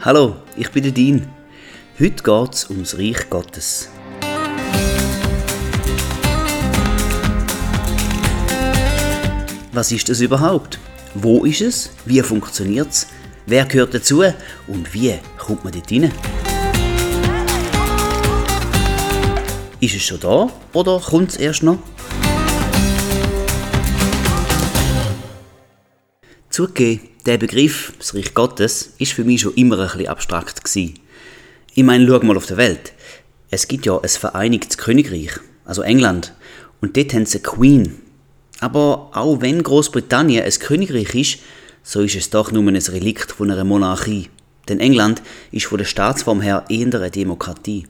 Hallo, ich bin der Dean. Heute geht es ums Reich Gottes. Was ist es überhaupt? Wo ist es? Wie funktioniert es? Wer gehört dazu? Und wie kommt man dort rein? Ist es schon da oder kommt es erst noch? Zugegeben, der Begriff, das Reich Gottes, ist für mich schon immer ein bisschen abstrakt gewesen. Ich meine, schau mal auf der Welt. Es gibt ja ein vereinigtes Königreich, also England, und dort haben sie eine Queen. Aber auch wenn Großbritannien ein Königreich ist, so ist es doch nur ein Relikt von einer Monarchie. Denn England ist von der Staatsform her eher eine Demokratie.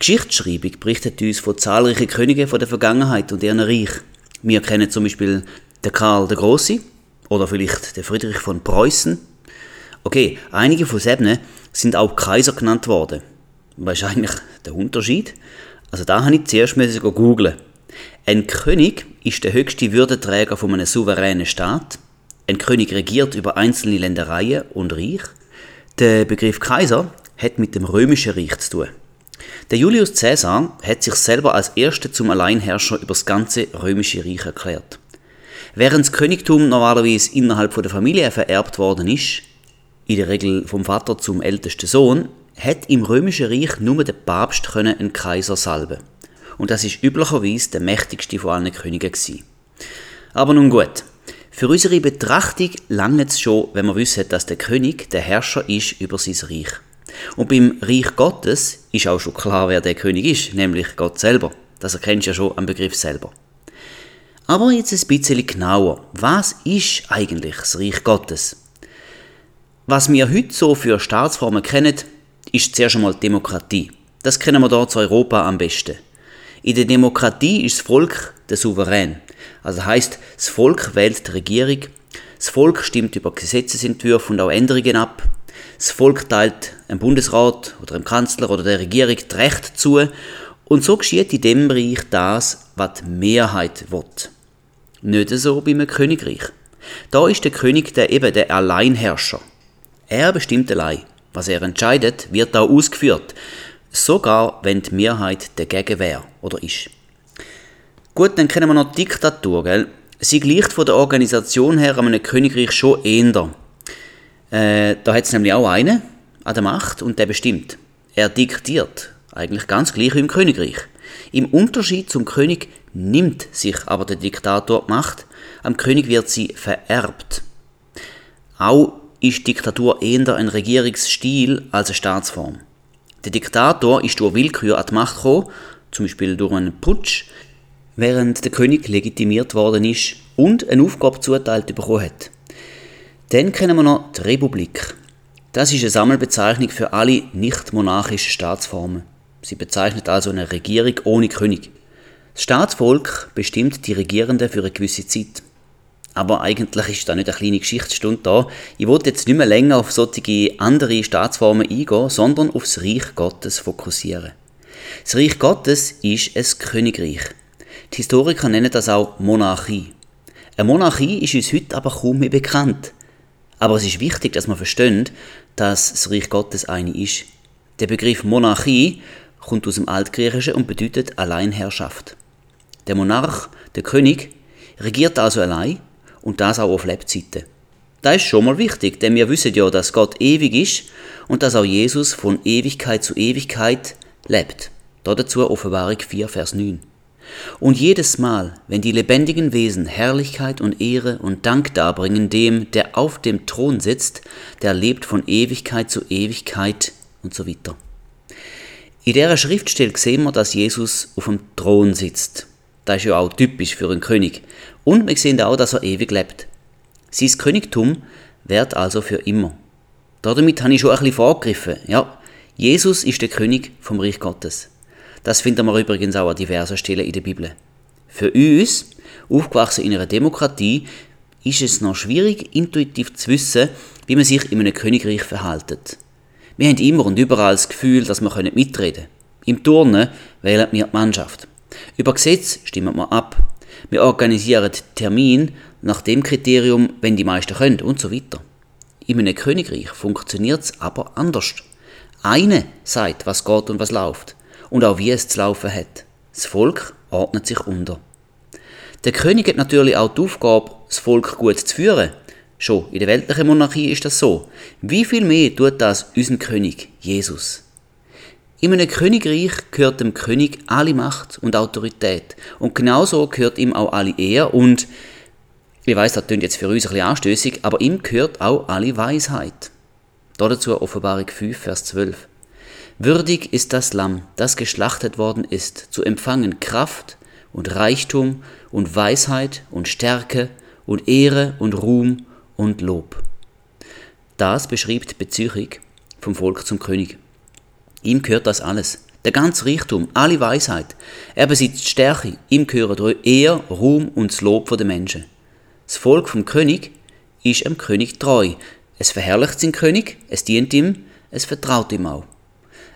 Geschichtsschreibung berichtet uns von zahlreichen Königen von der Vergangenheit und ihren Reich. Wir kennen zum Beispiel den Karl der Große oder vielleicht den Friedrich von Preußen. Okay, einige von sieben sind auch Kaiser genannt worden. Eigentlich der Unterschied? Also da habe ich zuerst googeln. Ein König ist der höchste Würdeträger von einem souveränen Staat. Ein König regiert über einzelne Ländereien und Reich. Der Begriff Kaiser hat mit dem römischen Reich zu tun. Der Julius Caesar hat sich selber als Erster zum Alleinherrscher über das ganze römische Reich erklärt. Während das Königtum normalerweise innerhalb der Familie vererbt worden ist, in der Regel vom Vater zum ältesten Sohn, hat im römischen Reich nur der Papst einen Kaiser salben. Und das ist üblicherweise der mächtigste von allen Königen. Aber nun gut. Für unsere Betrachtung langt es schon, wenn wir wissen, dass der König der Herrscher ist über sein Reich. Und beim Reich Gottes ist auch schon klar, wer der König ist, nämlich Gott selber. Das erkennst du ja schon am Begriff selber. Aber jetzt ein bisschen genauer. Was ist eigentlich das Reich Gottes? Was wir heute so für Staatsformen kennen, ist zuerst einmal Demokratie. Das kennen wir hier zu Europa am besten. In der Demokratie ist das Volk der Souverän. Also heißt, das Volk wählt die Regierung, das Volk stimmt über Gesetzesentwürfe und auch Änderungen ab, das Volk teilt einem Bundesrat oder einem Kanzler oder der Regierung das Recht zu und so geschieht in dem Bereich das, was die Mehrheit will. Nicht so bei einem Königreich. Da ist der König der eben der Alleinherrscher. Er bestimmt allein. Was er entscheidet, wird auch ausgeführt. Sogar wenn die Mehrheit dagegen wäre oder ist. Gut, dann kennen wir noch die Diktatur, gell? Sie gleicht von der Organisation her an einem Königreich schon eher. Äh, da hat es nämlich auch einen an der Macht und der bestimmt. Er diktiert. Eigentlich ganz gleich wie im Königreich. Im Unterschied zum König nimmt sich aber der Diktator die Macht, am König wird sie vererbt. Auch ist Diktatur eher ein Regierungsstil als eine Staatsform. Der Diktator ist durch Willkür an die Macht gekommen, zum Beispiel durch einen Putsch, während der König legitimiert worden ist und eine Aufgabe zuteilt bekommen hat. Dann kennen wir noch die Republik. Das ist eine Sammelbezeichnung für alle nicht-monarchischen Staatsformen. Sie bezeichnet also eine Regierung ohne König. Das Staatsvolk bestimmt die Regierenden für eine gewisse Zeit. Aber eigentlich ist da nicht eine kleine Geschichtsstunde da. Ich wollte jetzt nicht mehr länger auf solche andere Staatsformen eingehen, sondern auf das Reich Gottes fokussieren. Das Reich Gottes ist ein Königreich. Die Historiker nennen das auch Monarchie. Eine Monarchie ist uns heute aber kaum mehr bekannt. Aber es ist wichtig, dass man versteht, dass das Reich Gottes eine ist. Der Begriff Monarchie kommt aus dem Altgriechischen und bedeutet Alleinherrschaft. Der Monarch, der König, regiert also allein und das auch auf Lebzeiten. Das ist schon mal wichtig, denn wir wissen ja, dass Gott ewig ist und dass auch Jesus von Ewigkeit zu Ewigkeit lebt. Dazu Offenbarung 4, Vers 9. Und jedes Mal, wenn die lebendigen Wesen Herrlichkeit und Ehre und Dank darbringen dem, der auf dem Thron sitzt, der lebt von Ewigkeit zu Ewigkeit und so weiter. In dieser Schriftstelle sehen wir, dass Jesus auf dem Thron sitzt. Das ist ja auch typisch für einen König. Und wir sehen auch, dass er ewig lebt. Sein Königtum wird also für immer. Damit habe ich schon ein bisschen vorgegriffen. Ja, Jesus ist der König vom Reich Gottes. Das finden wir übrigens auch an diversen Stellen in der Bibel. Für uns, aufgewachsen in einer Demokratie, ist es noch schwierig, intuitiv zu wissen, wie man sich in einem Königreich verhält. Wir haben immer und überall das Gefühl, dass wir mitreden können. Im Turnen wählen wir die Mannschaft. Über Gesetz stimmen wir ab. Wir organisieren Termin nach dem Kriterium, wenn die meisten können und so weiter. In einem Königreich funktioniert es aber anders. Eine sagt, was geht und was läuft und auch wie es zu laufen hat. Das Volk ordnet sich unter. Der König hat natürlich auch die Aufgabe, das Volk gut zu führen. Schon in der weltlichen Monarchie ist das so. Wie viel mehr tut das unser König, Jesus? In einem Königreich gehört dem König alle Macht und Autorität. Und genauso gehört ihm auch alle Ehr und, ich weiß, das klingt jetzt für uns ein bisschen anstößig, aber ihm gehört auch alle Weisheit. Dazu Offenbarung 5, Vers 12. Würdig ist das Lamm, das geschlachtet worden ist, zu empfangen Kraft und Reichtum und Weisheit und Stärke und Ehre und Ruhm und Lob. Das beschreibt die vom Volk zum König. Ihm gehört das alles. Der ganze Reichtum, alle Weisheit. Er besitzt Stärke. Ihm gehören Ehr, Ruhm und das Lob der Menschen. Das Volk vom König ist dem König treu. Es verherrlicht seinen König, es dient ihm, es vertraut ihm auch.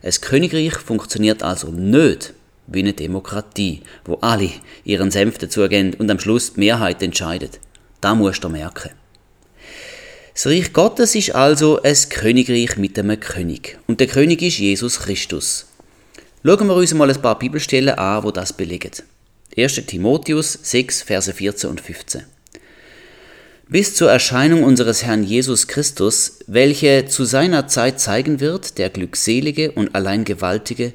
Ein Königreich funktioniert also nicht wie eine Demokratie, wo alle ihren Senf dazugeben und am Schluss die Mehrheit entscheidet. Da musst du merken. Das Reich Gottes ist also ein Königreich mit einem König. Und der König ist Jesus Christus. Schauen wir uns mal ein paar Bibelstellen an, wo das belegen. 1. Timotheus 6, Verse 14 und 15. Bis zur Erscheinung unseres Herrn Jesus Christus, welche zu seiner Zeit zeigen wird, der Glückselige und allein Gewaltige,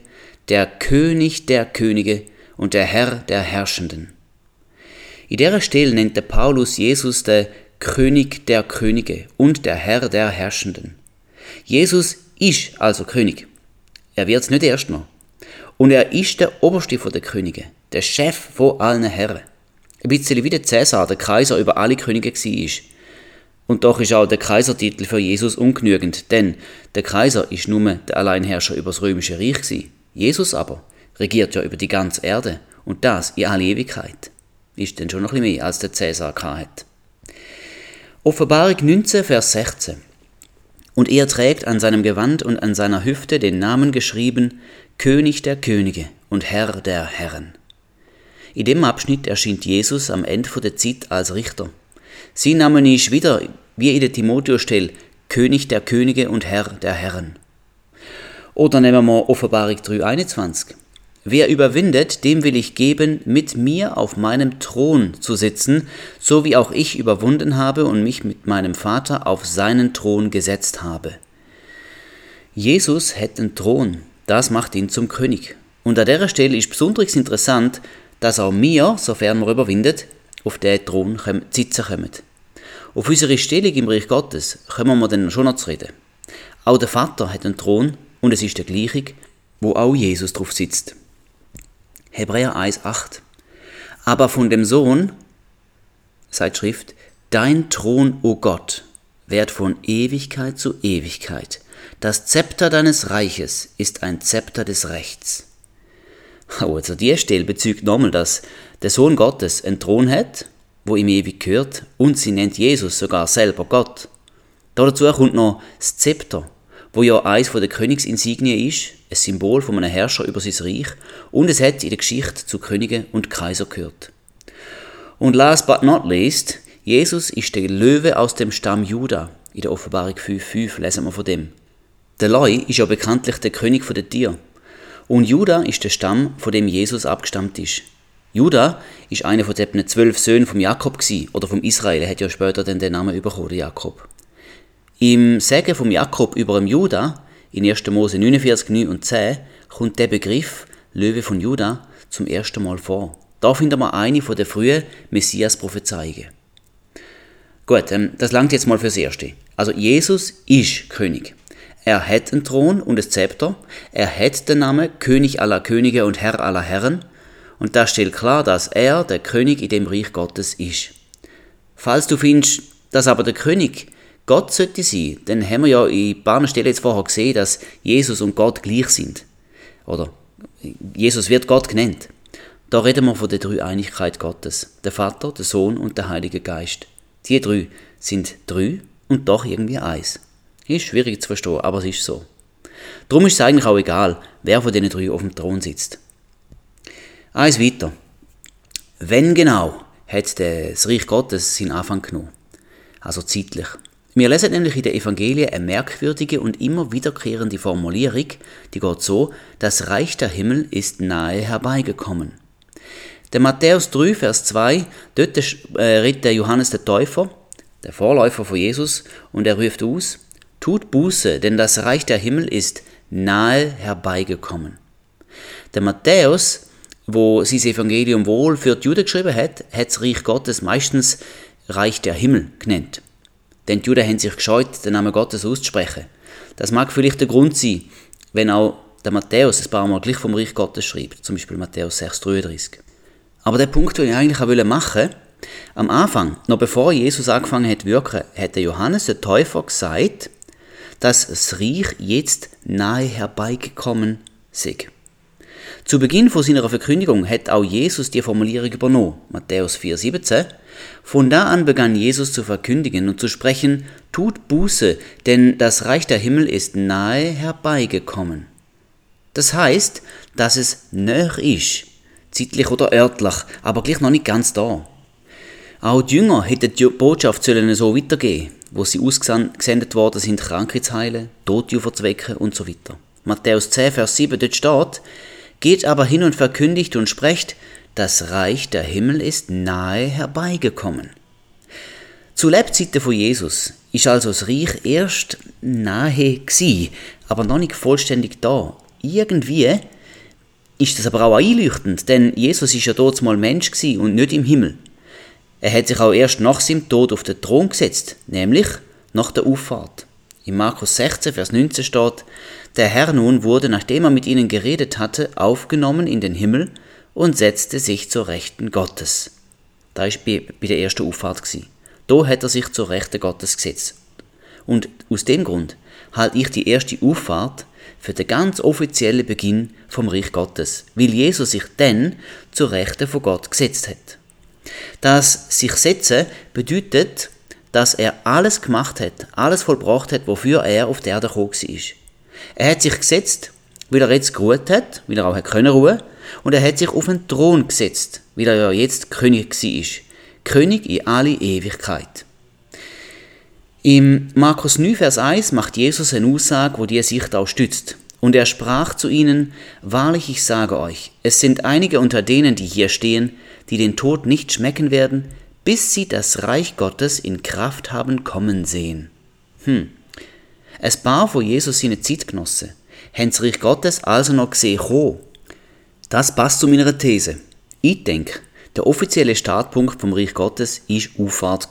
der König der Könige und der Herr der Herrschenden. In der Stelle nennt der Paulus Jesus der König der Könige und der Herr der Herrschenden. Jesus ist also König. Er wird es nicht erst noch. Und er ist der Oberste der Könige, der Chef von allen Herren. Ein bisschen wie der Cäsar, der Kaiser über alle Könige war. Und doch ist auch der Kaisertitel für Jesus ungenügend, denn der Kaiser ist nur der Alleinherrscher über das römische Reich. Gewesen. Jesus aber regiert ja über die ganze Erde und das in alle Ewigkeit. Ist denn schon noch ein bisschen mehr, als der Cäsar hat. Offenbarung 19, Vers 16. Und er trägt an seinem Gewand und an seiner Hüfte den Namen geschrieben, König der Könige und Herr der Herren. In dem Abschnitt erschien Jesus am Ende der Zeit als Richter. Sein Name ist wieder, wie in der Timotheus-Stelle, König der Könige und Herr der Herren. Oder nehmen wir Offenbarung 3,21. Wer überwindet, dem will ich geben, mit mir auf meinem Thron zu sitzen, so wie auch ich überwunden habe und mich mit meinem Vater auf seinen Thron gesetzt habe. Jesus hätte einen Thron, das macht ihn zum König. Und an dieser Stelle ist besonders interessant, dass auch wir, sofern wir überwindet, auf den Thron sitzen kommen. Auf unsere Stellung im Reich Gottes kommen wir dann schon noch zu reden. Auch der Vater hat einen Thron und es ist der gleiche, wo auch Jesus drauf sitzt. Hebräer 1,8. Aber von dem Sohn, seit Schrift, dein Thron, o Gott, währt von Ewigkeit zu Ewigkeit. Das Zepter deines Reiches ist ein Zepter des Rechts. Oh, also die Stelle bezeugt nochmal, dass der Sohn Gottes einen Thron hat, wo ihm ewig gehört, und sie nennt Jesus sogar selber Gott. Dazu kommt noch das Zepter, wo ja eins der Königsinsignien ist, ein Symbol von einem Herrscher über sein Reich, und es hat in der Geschichte zu Königen und Kaiser gehört. Und last but not least, Jesus ist der Löwe aus dem Stamm Juda. In der Offenbarung 5,5 lesen wir von dem. Der Leu ist ja bekanntlich der König der Tiere. Und Juda ist der Stamm, von dem Jesus abgestammt ist. Juda ist einer von den zwölf Söhnen von Jakob gewesen, oder vom Israel. Er hat ja später den Namen bekommen, Jakob. Im Sagen vom Jakob über dem Juda, in 1. Mose 49, 9 und 10, kommt der Begriff Löwe von Juda zum ersten Mal vor. Da finden wir eine von der frühen Messias-Prophezeiungen. Gut, ähm, das langt jetzt mal fürs Erste. Also Jesus ist König. Er hat einen Thron und ein Zepter. Er hat den Namen König aller Könige und Herr aller Herren. Und das stellt klar, dass er der König in dem Reich Gottes ist. Falls du findest, dass aber der König Gott sollte sein, dann haben wir ja in ein paar Stellen jetzt vorher gesehen, dass Jesus und Gott gleich sind. Oder Jesus wird Gott genannt. Da reden wir von der Dreieinigkeit Gottes. Der Vater, der Sohn und der Heilige Geist. Die drei sind drei und doch irgendwie eins. Ist schwierig zu verstehen, aber es ist so. Darum ist es eigentlich auch egal, wer von den drei auf dem Thron sitzt. Eins weiter. Wenn genau hat das Reich Gottes seinen Anfang genommen? Also zeitlich. Wir lesen nämlich in den Evangelien eine merkwürdige und immer wiederkehrende Formulierung, die geht so, das Reich der Himmel ist nahe herbeigekommen. Der Matthäus 3, Vers 2, dort äh, redet der Johannes der Täufer, der Vorläufer von Jesus, und er ruft aus, tut Buße, denn das Reich der Himmel ist nahe herbeigekommen. Der Matthäus, wo sein Evangelium wohl für die Juden geschrieben hat, hat das Reich Gottes meistens Reich der Himmel genannt. Denn die Juden haben sich gescheut, den Namen Gottes auszusprechen. Das mag vielleicht der Grund sein, wenn auch der Matthäus ein paar Mal gleich vom Reich Gottes schreibt, zum Beispiel Matthäus 6,33. Aber der Punkt, den ich eigentlich auch machen wollte, am Anfang, noch bevor Jesus angefangen hat zu wirken, hat der Johannes der Täufer gesagt, dass das Reich jetzt nahe herbeigekommen sei. Zu Beginn von seiner Verkündigung hat auch Jesus die Formulierung übernommen, Matthäus 4,17. Von da an begann Jesus zu verkündigen und zu sprechen, tut Buße, denn das Reich der Himmel ist nahe herbeigekommen. Das heißt, dass es näher ist, zeitlich oder örtlich, aber gleich noch nicht ganz da. Auch die Jünger hätten die Botschaft sollen so weitergehen, wo sie ausgesendet worden sind, Kranke zu heilen, Tote aufzuwecken und so weiter. Matthäus 10, Vers 7, dort steht, geht aber hin und verkündigt und sprecht, das Reich der Himmel ist nahe herbeigekommen. Zu Lebzeiten von Jesus ist also das Reich erst nahe gsi, aber noch nicht vollständig da. Irgendwie ist das aber auch einleuchtend, denn Jesus ist ja dort mal Mensch gsi und nicht im Himmel. Er hat sich auch erst nach seinem Tod auf den Thron gesetzt, nämlich nach der Auffahrt. In Markus 16, Vers 19 steht, der Herr nun wurde, nachdem er mit ihnen geredet hatte, aufgenommen in den Himmel und setzte sich zur Rechten Gottes. Da ist bei, der ersten Auffahrt gsi. Da hat er sich zur Rechten Gottes gesetzt. Und aus dem Grund halte ich die erste Auffahrt für den ganz offiziellen Beginn vom Reich Gottes, weil Jesus sich dann zur Rechten von Gott gesetzt hat. Das sich setzen bedeutet, dass er alles gemacht hat, alles vollbracht hat, wofür er auf der Erde gekommen ist. Er hat sich gesetzt, weil er jetzt geruht hat, weil er auch können ruhen und er hat sich auf den Thron gesetzt, weil er ja jetzt König ist. König in alle Ewigkeit. Im Markus 9, Vers 1 macht Jesus eine Aussage, wo die Sicht auch stützt. Und er sprach zu ihnen, Wahrlich, ich sage euch, es sind einige unter denen, die hier stehen, die den Tod nicht schmecken werden, bis sie das Reich Gottes in Kraft haben kommen sehen. Hm, ein paar von Jesus seine Zeitgenossen haben das Reich Gottes also noch gesehen kommen. Das passt zu meiner These. Ich denke, der offizielle Startpunkt vom Reich Gottes war Auffahrt.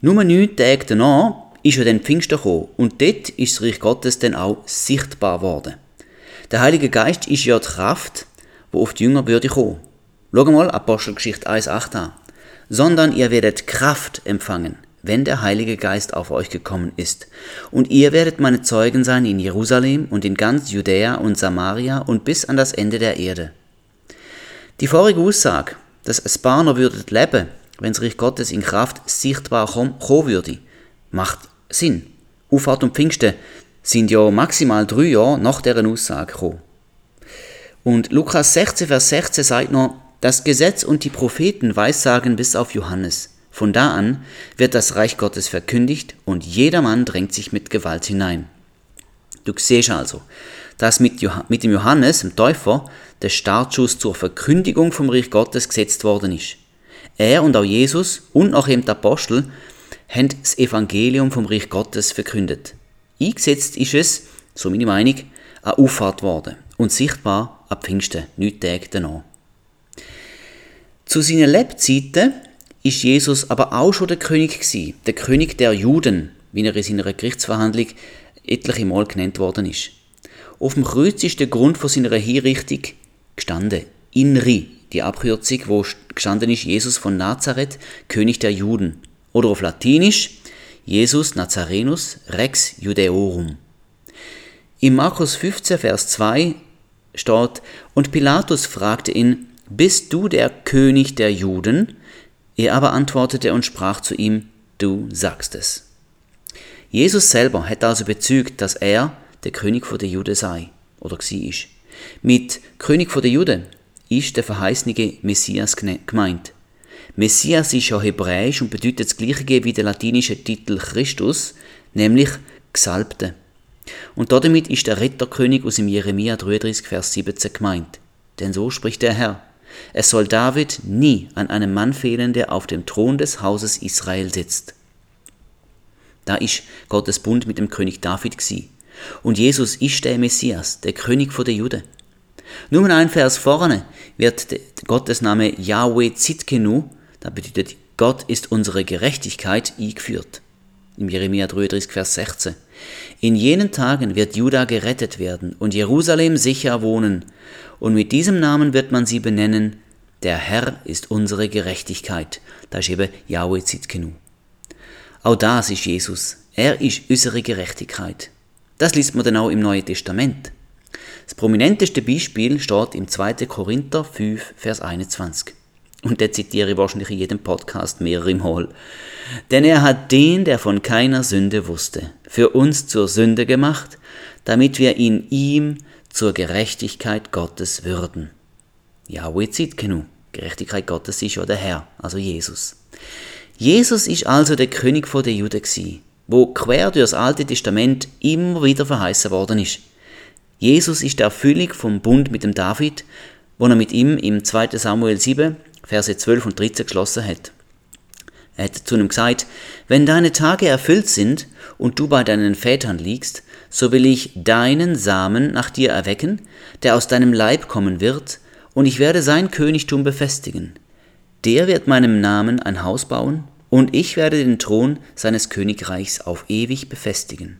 Nur neun Tage danach ist ja dann Pfingsten gekommen und dort ist das Reich Gottes dann auch sichtbar geworden. Der Heilige Geist ist ja die Kraft, wo auf die Jünger würde kommen. Schau mal Apostelgeschichte 1,8 an. Sondern ihr werdet Kraft empfangen, wenn der Heilige Geist auf euch gekommen ist. Und ihr werdet meine Zeugen sein in Jerusalem und in ganz Judäa und Samaria und bis an das Ende der Erde. Die vorige Aussage, dass es Barner würdet leben, wenn das Gottes in Kraft sichtbar kommen würde, macht Sinn. Auffahrt und Pfingsten sind ja maximal drei Jahre nach deren Aussage gekommen. Und Lukas 16, Vers 16 sagt noch, das Gesetz und die Propheten weissagen bis auf Johannes. Von da an wird das Reich Gottes verkündigt und jedermann drängt sich mit Gewalt hinein. Du siehst also, dass mit, mit dem Johannes, dem Täufer, der Startschuss zur Verkündigung vom Reich Gottes gesetzt worden ist. Er und auch Jesus und auch eben die Apostel haben das Evangelium vom Reich Gottes verkündet. Eingesetzt ist es, so meine Meinung, eine Auffahrt worden und sichtbar ab Pfingsten, neun Tage danach. Zu seinen Lebzeiten ist Jesus aber auch schon der König gewesen, der König der Juden, wie er in seiner Gerichtsverhandlung etliche Mal genannt worden ist. Auf dem Kreuz ist der Grund von seiner Hinrichtung gestanden. Inri, die Abkürzung, wo gestanden ist Jesus von Nazareth, König der Juden. Oder auf Latinisch Jesus Nazarenus Rex Judeorum. In Markus 15, Vers 2 steht, und Pilatus fragte ihn, Bist du der König der Juden? Er aber antwortete und sprach zu ihm, Du sagst es. Jesus selber hat also bezeugt, dass er der König der Juden sei oder war. Mit König der Juden ist der verheißene Messias gemeint. Messias ist ja hebräisch und bedeutet das gleiche wie der latinische Titel Christus, nämlich Gesalbte. Und damit ist der Retterkönig aus dem Jeremia 33, Vers 17 gemeint. Denn so spricht der Herr. Es soll David nie an einem Mann fehlen, der auf dem Thron des Hauses Israel sitzt. Da ist Gottes Bund mit dem König David gsi. Und Jesus ist der Messias, der König der Juden. Nur ein Vers vorne wird Gottes Name Yahweh Zitkenu, da bedeutet Gott ist unsere Gerechtigkeit, eingeführt. Im Jeremia 33, Vers 16. In jenen Tagen wird Juda gerettet werden und Jerusalem sicher wohnen, und mit diesem Namen wird man sie benennen, der Herr ist unsere Gerechtigkeit. Da ist eben Yahweh Zitkenu. Auch das ist Jesus. Er ist unsere Gerechtigkeit. Das liest man dann auch im Neuen Testament. Das prominenteste Beispiel steht im 2. Korinther 5, Vers 21. Und der zitiere ich wahrscheinlich in jedem Podcast mehrere Mal. Denn er hat den, der von keiner Sünde wusste, für uns zur Sünde gemacht, damit wir in ihm zur Gerechtigkeit Gottes würden. Yahweh Zitkenu. Gerechtigkeit Gottes ist ja der Herr, also Jesus. Jesus ist also der König von der Juden wo quer durch das Alte Testament immer wieder verheißen worden ist. Jesus ist der Erfüllung vom Bund mit dem David, wo er mit ihm im 2. Samuel 7, Verse 12 und 13 geschlossen hat. Er hat zu ihm gesagt, wenn deine Tage erfüllt sind und du bei deinen Vätern liegst, so will ich deinen Samen nach dir erwecken, der aus deinem Leib kommen wird, und ich werde sein Königtum befestigen. Der wird meinem Namen ein Haus bauen, und ich werde den Thron seines Königreichs auf ewig befestigen.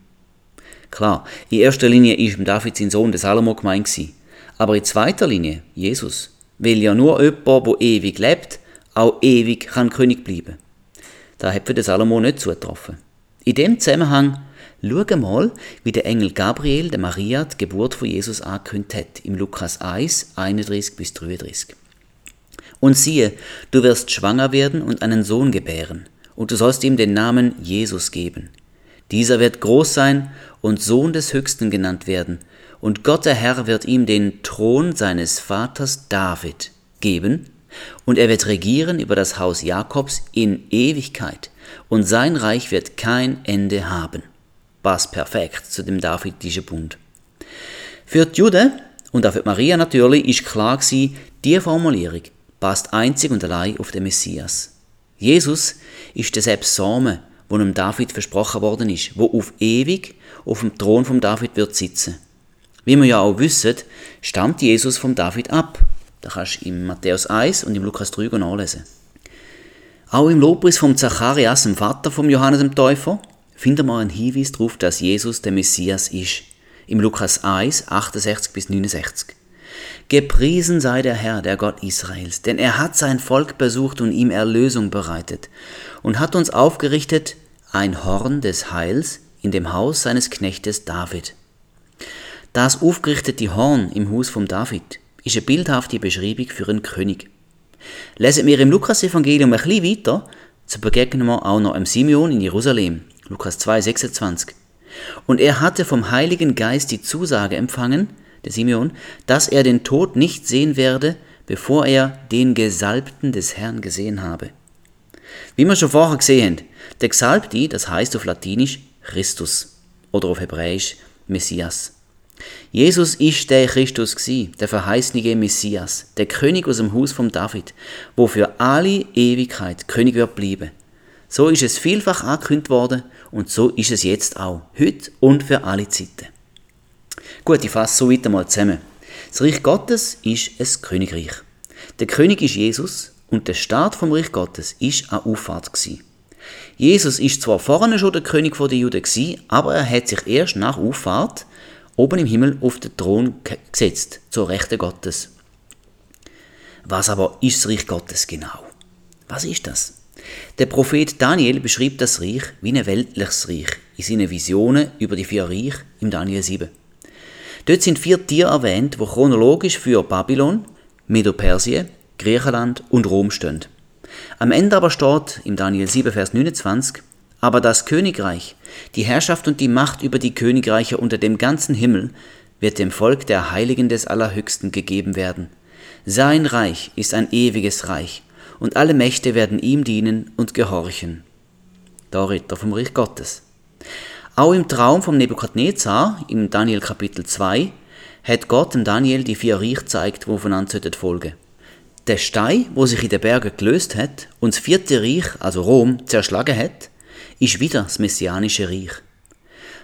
Klar, in erster Linie ist David sein Sohn, der Salomo, gemeint gewesen. Aber in zweiter Linie, Jesus, weil ja nur jemand, der ewig lebt, auch ewig kann König bleiben. Da hat für den Salomo nicht zugetroffen. In dem Zusammenhang schau mal, wie der Engel Gabriel der Maria die Geburt von Jesus angekündigt hat, im Lukas 1, 31 bis 33. Und siehe, du wirst schwanger werden und einen Sohn gebären, und du sollst ihm den Namen Jesus geben. Dieser wird groß sein und Sohn des Höchsten genannt werden, und Gott der Herr wird ihm den Thron seines Vaters David geben, und er wird regieren über das Haus Jakobs in Ewigkeit, und sein Reich wird kein Ende haben. Passt perfekt zu dem davidischen Bund. Für die Juden und auch für Maria natürlich ist klar gewesen, die Formulierung, passt einzig und allein auf den Messias. Jesus ist der selbst Samen, wo dem David versprochen worden ist, wo auf ewig auf dem Thron von David wird sitzen. Wie wir ja auch wissen, stammt Jesus vom David ab. Da kannst du im Matthäus 1 und im Lukas 3 nachlesen. Auch im Lobpreis vom Zacharias, dem Vater vom Johannes dem Täufer, finden wir einen Hinweis darauf, dass Jesus der Messias ist. Im Lukas 1, 68 bis 69. Gepriesen sei der Herr, der Gott Israels, denn er hat sein Volk besucht und ihm Erlösung bereitet und hat uns aufgerichtet ein Horn des Heils in dem Haus seines Knechtes David. Das aufgerichtete Horn im Haus von David ist eine bildhafte Beschreibung für einen König. Lesen wir im Lukas-Evangelium ein bisschen weiter, so begegnen wir auch noch einem Simeon in Jerusalem, Lukas 2, 26. Und er hatte vom Heiligen Geist die Zusage empfangen, der Simeon, dass er den Tod nicht sehen werde, bevor er den Gesalbten des Herrn gesehen habe. Wie wir schon vorher gesehen haben, der Gesalbte, das heißt auf Latinisch Christus oder auf Hebräisch Messias. Jesus ist der Christus gsi, der verheißene Messias, der König aus dem Haus von David, wo für alle Ewigkeit König wird bleiben. So ist es vielfach angekündigt worden und so ist es jetzt auch, heute und für alle Zeiten. Gut, ich fasse so weiter mal zusammen. Das Reich Gottes ist ein Königreich. Der König ist Jesus und der Staat vom Reich Gottes ist eine Auffahrt gewesen. Jesus ist zwar vorne schon der König der Juden gewesen, aber er hat sich erst nach Auffahrt oben im Himmel auf den Thron gesetzt, zur Rechte Gottes. Was aber ist das Reich Gottes genau? Was ist das? Der Prophet Daniel beschreibt das Reich wie ein weltliches Reich in seinen Visionen über die vier Reiche im Daniel 7. Dort sind vier Tiere erwähnt, wo chronologisch für Babylon, Medo-Persien, Griechenland und Rom stehen. Am Ende aber steht im Daniel 7, Vers 29, aber das Königreich, die Herrschaft und die Macht über die Königreiche unter dem ganzen Himmel wird dem Volk der Heiligen des Allerhöchsten gegeben werden. Sein Reich ist ein ewiges Reich, und alle Mächte werden ihm dienen und gehorchen. Da redet er vom Reich Gottes. Auch im Traum vom Nebukadnezar, im Daniel Kapitel 2, hat Gott dem Daniel die vier Reich gezeigt, die aufeinander folgen Der Stein, wo sich in den Bergen gelöst hat und das vierte Reich, also Rom, zerschlagen hat, ist wieder das messianische Reich.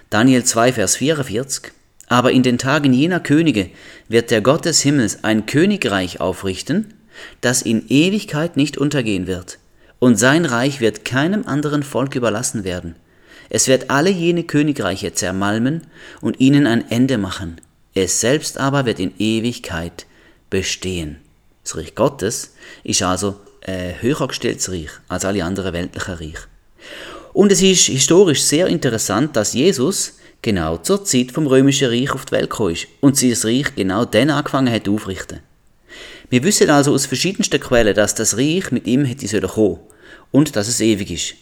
Daniel 2, Vers 44. Aber in den Tagen jener Könige wird der Gott des Himmels ein Königreich aufrichten, das in Ewigkeit nicht untergehen wird, und sein Reich wird keinem anderen Volk überlassen werden. Es wird alle jene Königreiche zermalmen und ihnen ein Ende machen. Es selbst aber wird in Ewigkeit bestehen. Das Reich Gottes ist also ein höher gestelltes Reich als alle anderen weltlichen Reich. Und es ist historisch sehr interessant, dass Jesus genau zur Zeit vom Römischen Reich auf die Welt gekommen ist und das Reich genau dann angefangen hat aufrichten. Wir wissen also aus verschiedensten Quellen, dass das Reich mit ihm hätte sollen kommen und dass es ewig ist.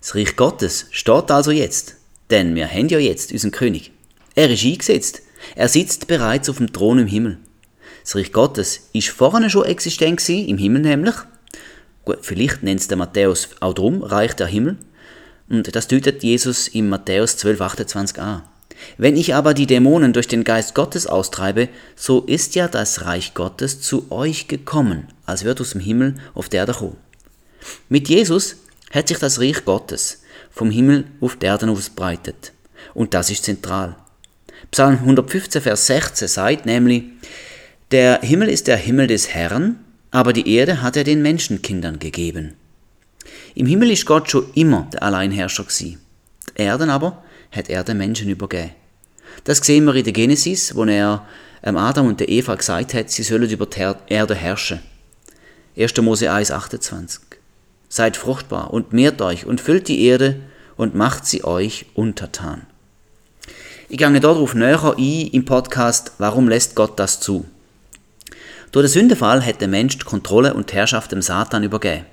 Das Reich Gottes steht also jetzt, denn wir haben ja jetzt unseren König. Er ist eingesetzt, er sitzt bereits auf dem Thron im Himmel. Das Reich Gottes ist vorne schon existent gewesen, im Himmel nämlich. Gut, vielleicht nennt es der Matthäus auch drum, Reich der Himmel. Und das deutet Jesus im Matthäus 12, 28 an. Wenn ich aber die Dämonen durch den Geist Gottes austreibe, so ist ja das Reich Gottes zu euch gekommen, als wird aus dem Himmel auf der Erde kommen. Mit Jesus hat sich das Reich Gottes vom Himmel auf die Erde ausbreitet. Und das ist zentral. Psalm 115, Vers 16 sagt nämlich, der Himmel ist der Himmel des Herrn, aber die Erde hat er den Menschenkindern gegeben. Im Himmel ist Gott schon immer der Alleinherrscher gewesen. Die Erde aber hat er den Menschen übergeben. Das sehen wir in der Genesis, wo er ähm, Adam und der Eva gesagt hat, sie sollen über die Erde herrschen. 1. Mose 1, 28. Seid fruchtbar und mehrt euch und füllt die Erde und macht sie euch untertan. Ich gehe darauf näher ein im Podcast Warum lässt Gott das zu? Durch den Sündenfall hat der Mensch die Kontrolle und die Herrschaft dem Satan übergeben.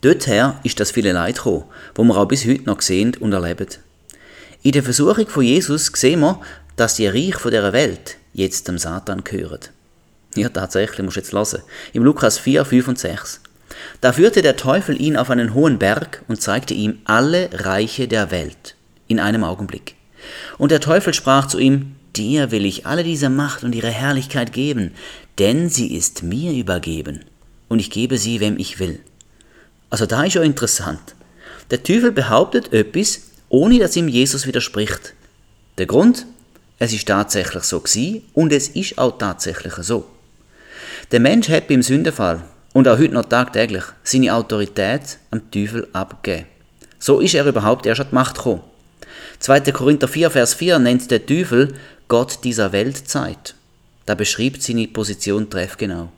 Dorther ist das viele Leid gekommen, wo wir auch bis heute noch sehen und erleben. In der Versuchung von Jesus sehen wir, dass die Reich von dieser Welt jetzt dem Satan gehören. Ja, tatsächlich, muss jetzt hören. Im Lukas 4, 5 und 6. Da führte der Teufel ihn auf einen hohen Berg und zeigte ihm alle Reiche der Welt in einem Augenblick. Und der Teufel sprach zu ihm, Dir will ich alle diese Macht und ihre Herrlichkeit geben, denn sie ist mir übergeben, und ich gebe sie, wem ich will. Also da ist ja interessant. Der Teufel behauptet etwas, ohne dass ihm Jesus widerspricht. Der Grund? Es ist tatsächlich so gewesen und es ist auch tatsächlich so. Der Mensch hat beim Sündenfall und auch heute noch tagtäglich seine Autorität am Teufel abgegeben. So ist er überhaupt erst an die Macht gekommen. 2. Korinther 4, Vers 4 nennt der Teufel Gott dieser Weltzeit. Da beschreibt seine Position treffgenau.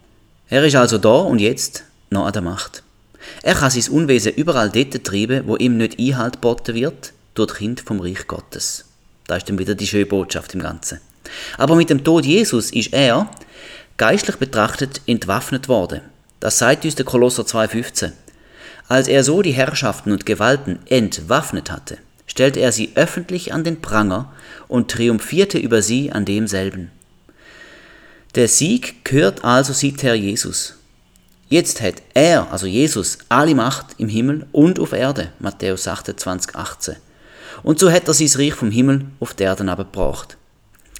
Er ist also da und jetzt noch an der Macht. Er kann sein Unwesen überall dort treiben, wo ihm nicht Einhalt geboten wird, durch Kind vom Reich Gottes. Da ist dann wieder die schöne Botschaft im Ganzen. Aber mit dem Tod Jesus ist er, geistlich betrachtet, entwaffnet worden. Das sagt uns der Kolosser 2,15. Als er so die Herrschaften und Gewalten entwaffnet hatte, stellte er sie öffentlich an den Pranger und triumphierte über sie an demselben. Der Sieg gehört also seither Jesus. Jetzt hat er, also Jesus, alle Macht im Himmel und auf Erde, Matthäus 28, 18. Und so hat er sein Reich vom Himmel auf die Erde abgebracht.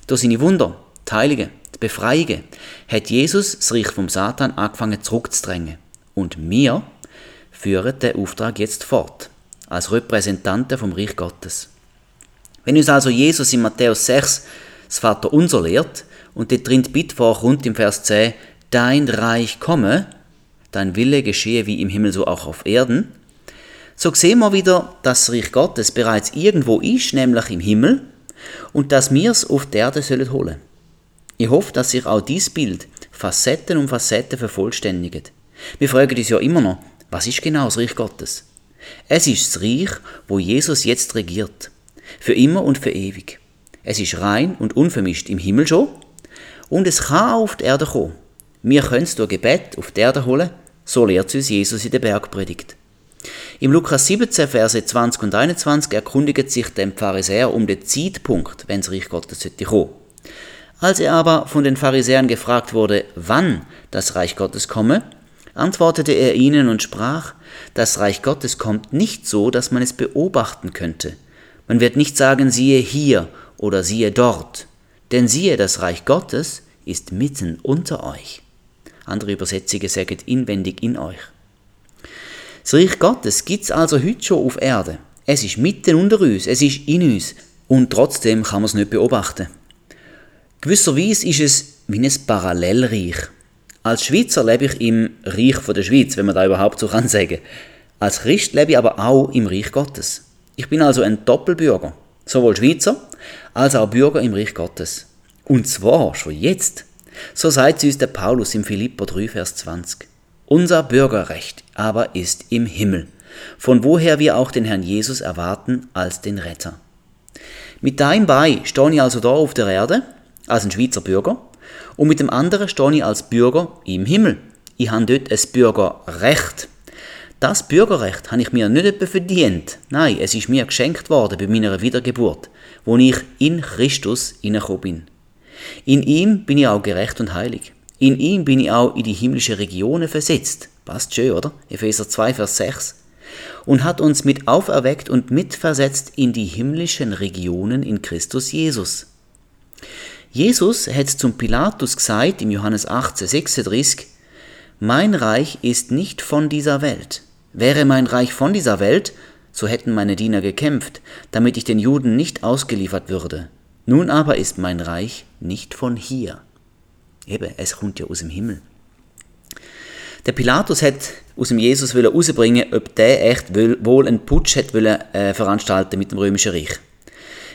Durch seine Wunder, die Heiligen, die Befreiungen, hat Jesus das Reich vom Satan angefangen zurückzudrängen. Und wir führen den Auftrag jetzt fort, als Repräsentanten vom Reich Gottes. Wenn uns also Jesus in Matthäus 6 das Vater unser lehrt und dort drin die Bitte vorkommt im Vers 10, dein Reich komme, dein Wille geschehe wie im Himmel so auch auf Erden, so sehen wir wieder, dass das Reich Gottes bereits irgendwo ist, nämlich im Himmel, und dass wir es auf der Erde sollen holen. Ich hoffe, dass sich auch dieses Bild Facetten um Facetten vervollständigt. Wir fragen uns ja immer noch, was ist genau das Reich Gottes? Es ist das Reich, wo Jesus jetzt regiert. Für immer und für ewig. Es ist rein und unvermischt im Himmel schon. Und es kann auch auf die Erde kommen. Wir können es durch Gebet auf die Erde holen so lehrt uns Jesus in der Bergpredigt. Im Lukas 17, Verse 20 und 21 erkundigt sich der Pharisäer um den Zeitpunkt, wenn das Reich Gottes sollte kommen. Als er aber von den Pharisäern gefragt wurde, wann das Reich Gottes komme, antwortete er ihnen und sprach, das Reich Gottes kommt nicht so, dass man es beobachten könnte. Man wird nicht sagen, siehe hier oder siehe dort, denn siehe, das Reich Gottes ist mitten unter euch. Andere Übersetzungen sagen inwendig in euch. Das Reich Gottes gibt's also heute schon auf Erde. Es ist mitten unter uns, es ist in uns und trotzdem kann man es nicht beobachten. Gewisserweise ist es wie ein Parallelreich. Als Schweizer lebe ich im Reich der Schweiz, wenn man da überhaupt so kann sagen. Als Christ lebe ich aber auch im Reich Gottes. Ich bin also ein Doppelbürger, sowohl Schweizer als auch Bürger im Reich Gottes. Und zwar schon jetzt. So sagt uns der Paulus im Philipper 3, Vers 20. Unser Bürgerrecht aber ist im Himmel, von woher wir auch den Herrn Jesus erwarten als den Retter. Mit deinem Bei stehe ich also da auf der Erde, als ein Schweizer Bürger, und mit dem anderen stehe ich als Bürger im Himmel. Ich habe dort ein Bürgerrecht. Das Bürgerrecht habe ich mir nicht etwa verdient. Nein, es ist mir geschenkt worden bei meiner Wiedergeburt, wo ich in Christus hineingekommen bin. In ihm bin ich auch gerecht und heilig. In ihm bin ich auch in die himmlische Regionen versetzt. Passt schön, oder? Epheser 2, Vers 6. Und hat uns mit auferweckt und mitversetzt in die himmlischen Regionen in Christus Jesus. Jesus hat zum Pilatus gesagt im Johannes 18, 36, Mein Reich ist nicht von dieser Welt. Wäre mein Reich von dieser Welt, so hätten meine Diener gekämpft, damit ich den Juden nicht ausgeliefert würde. Nun aber ist mein Reich nicht von hier. Eben, es kommt ja aus dem Himmel. Der Pilatus hat aus dem Jesus herausbringen, ob der echt wohl einen Putsch hat wollen, äh, veranstalten mit dem römischen Reich.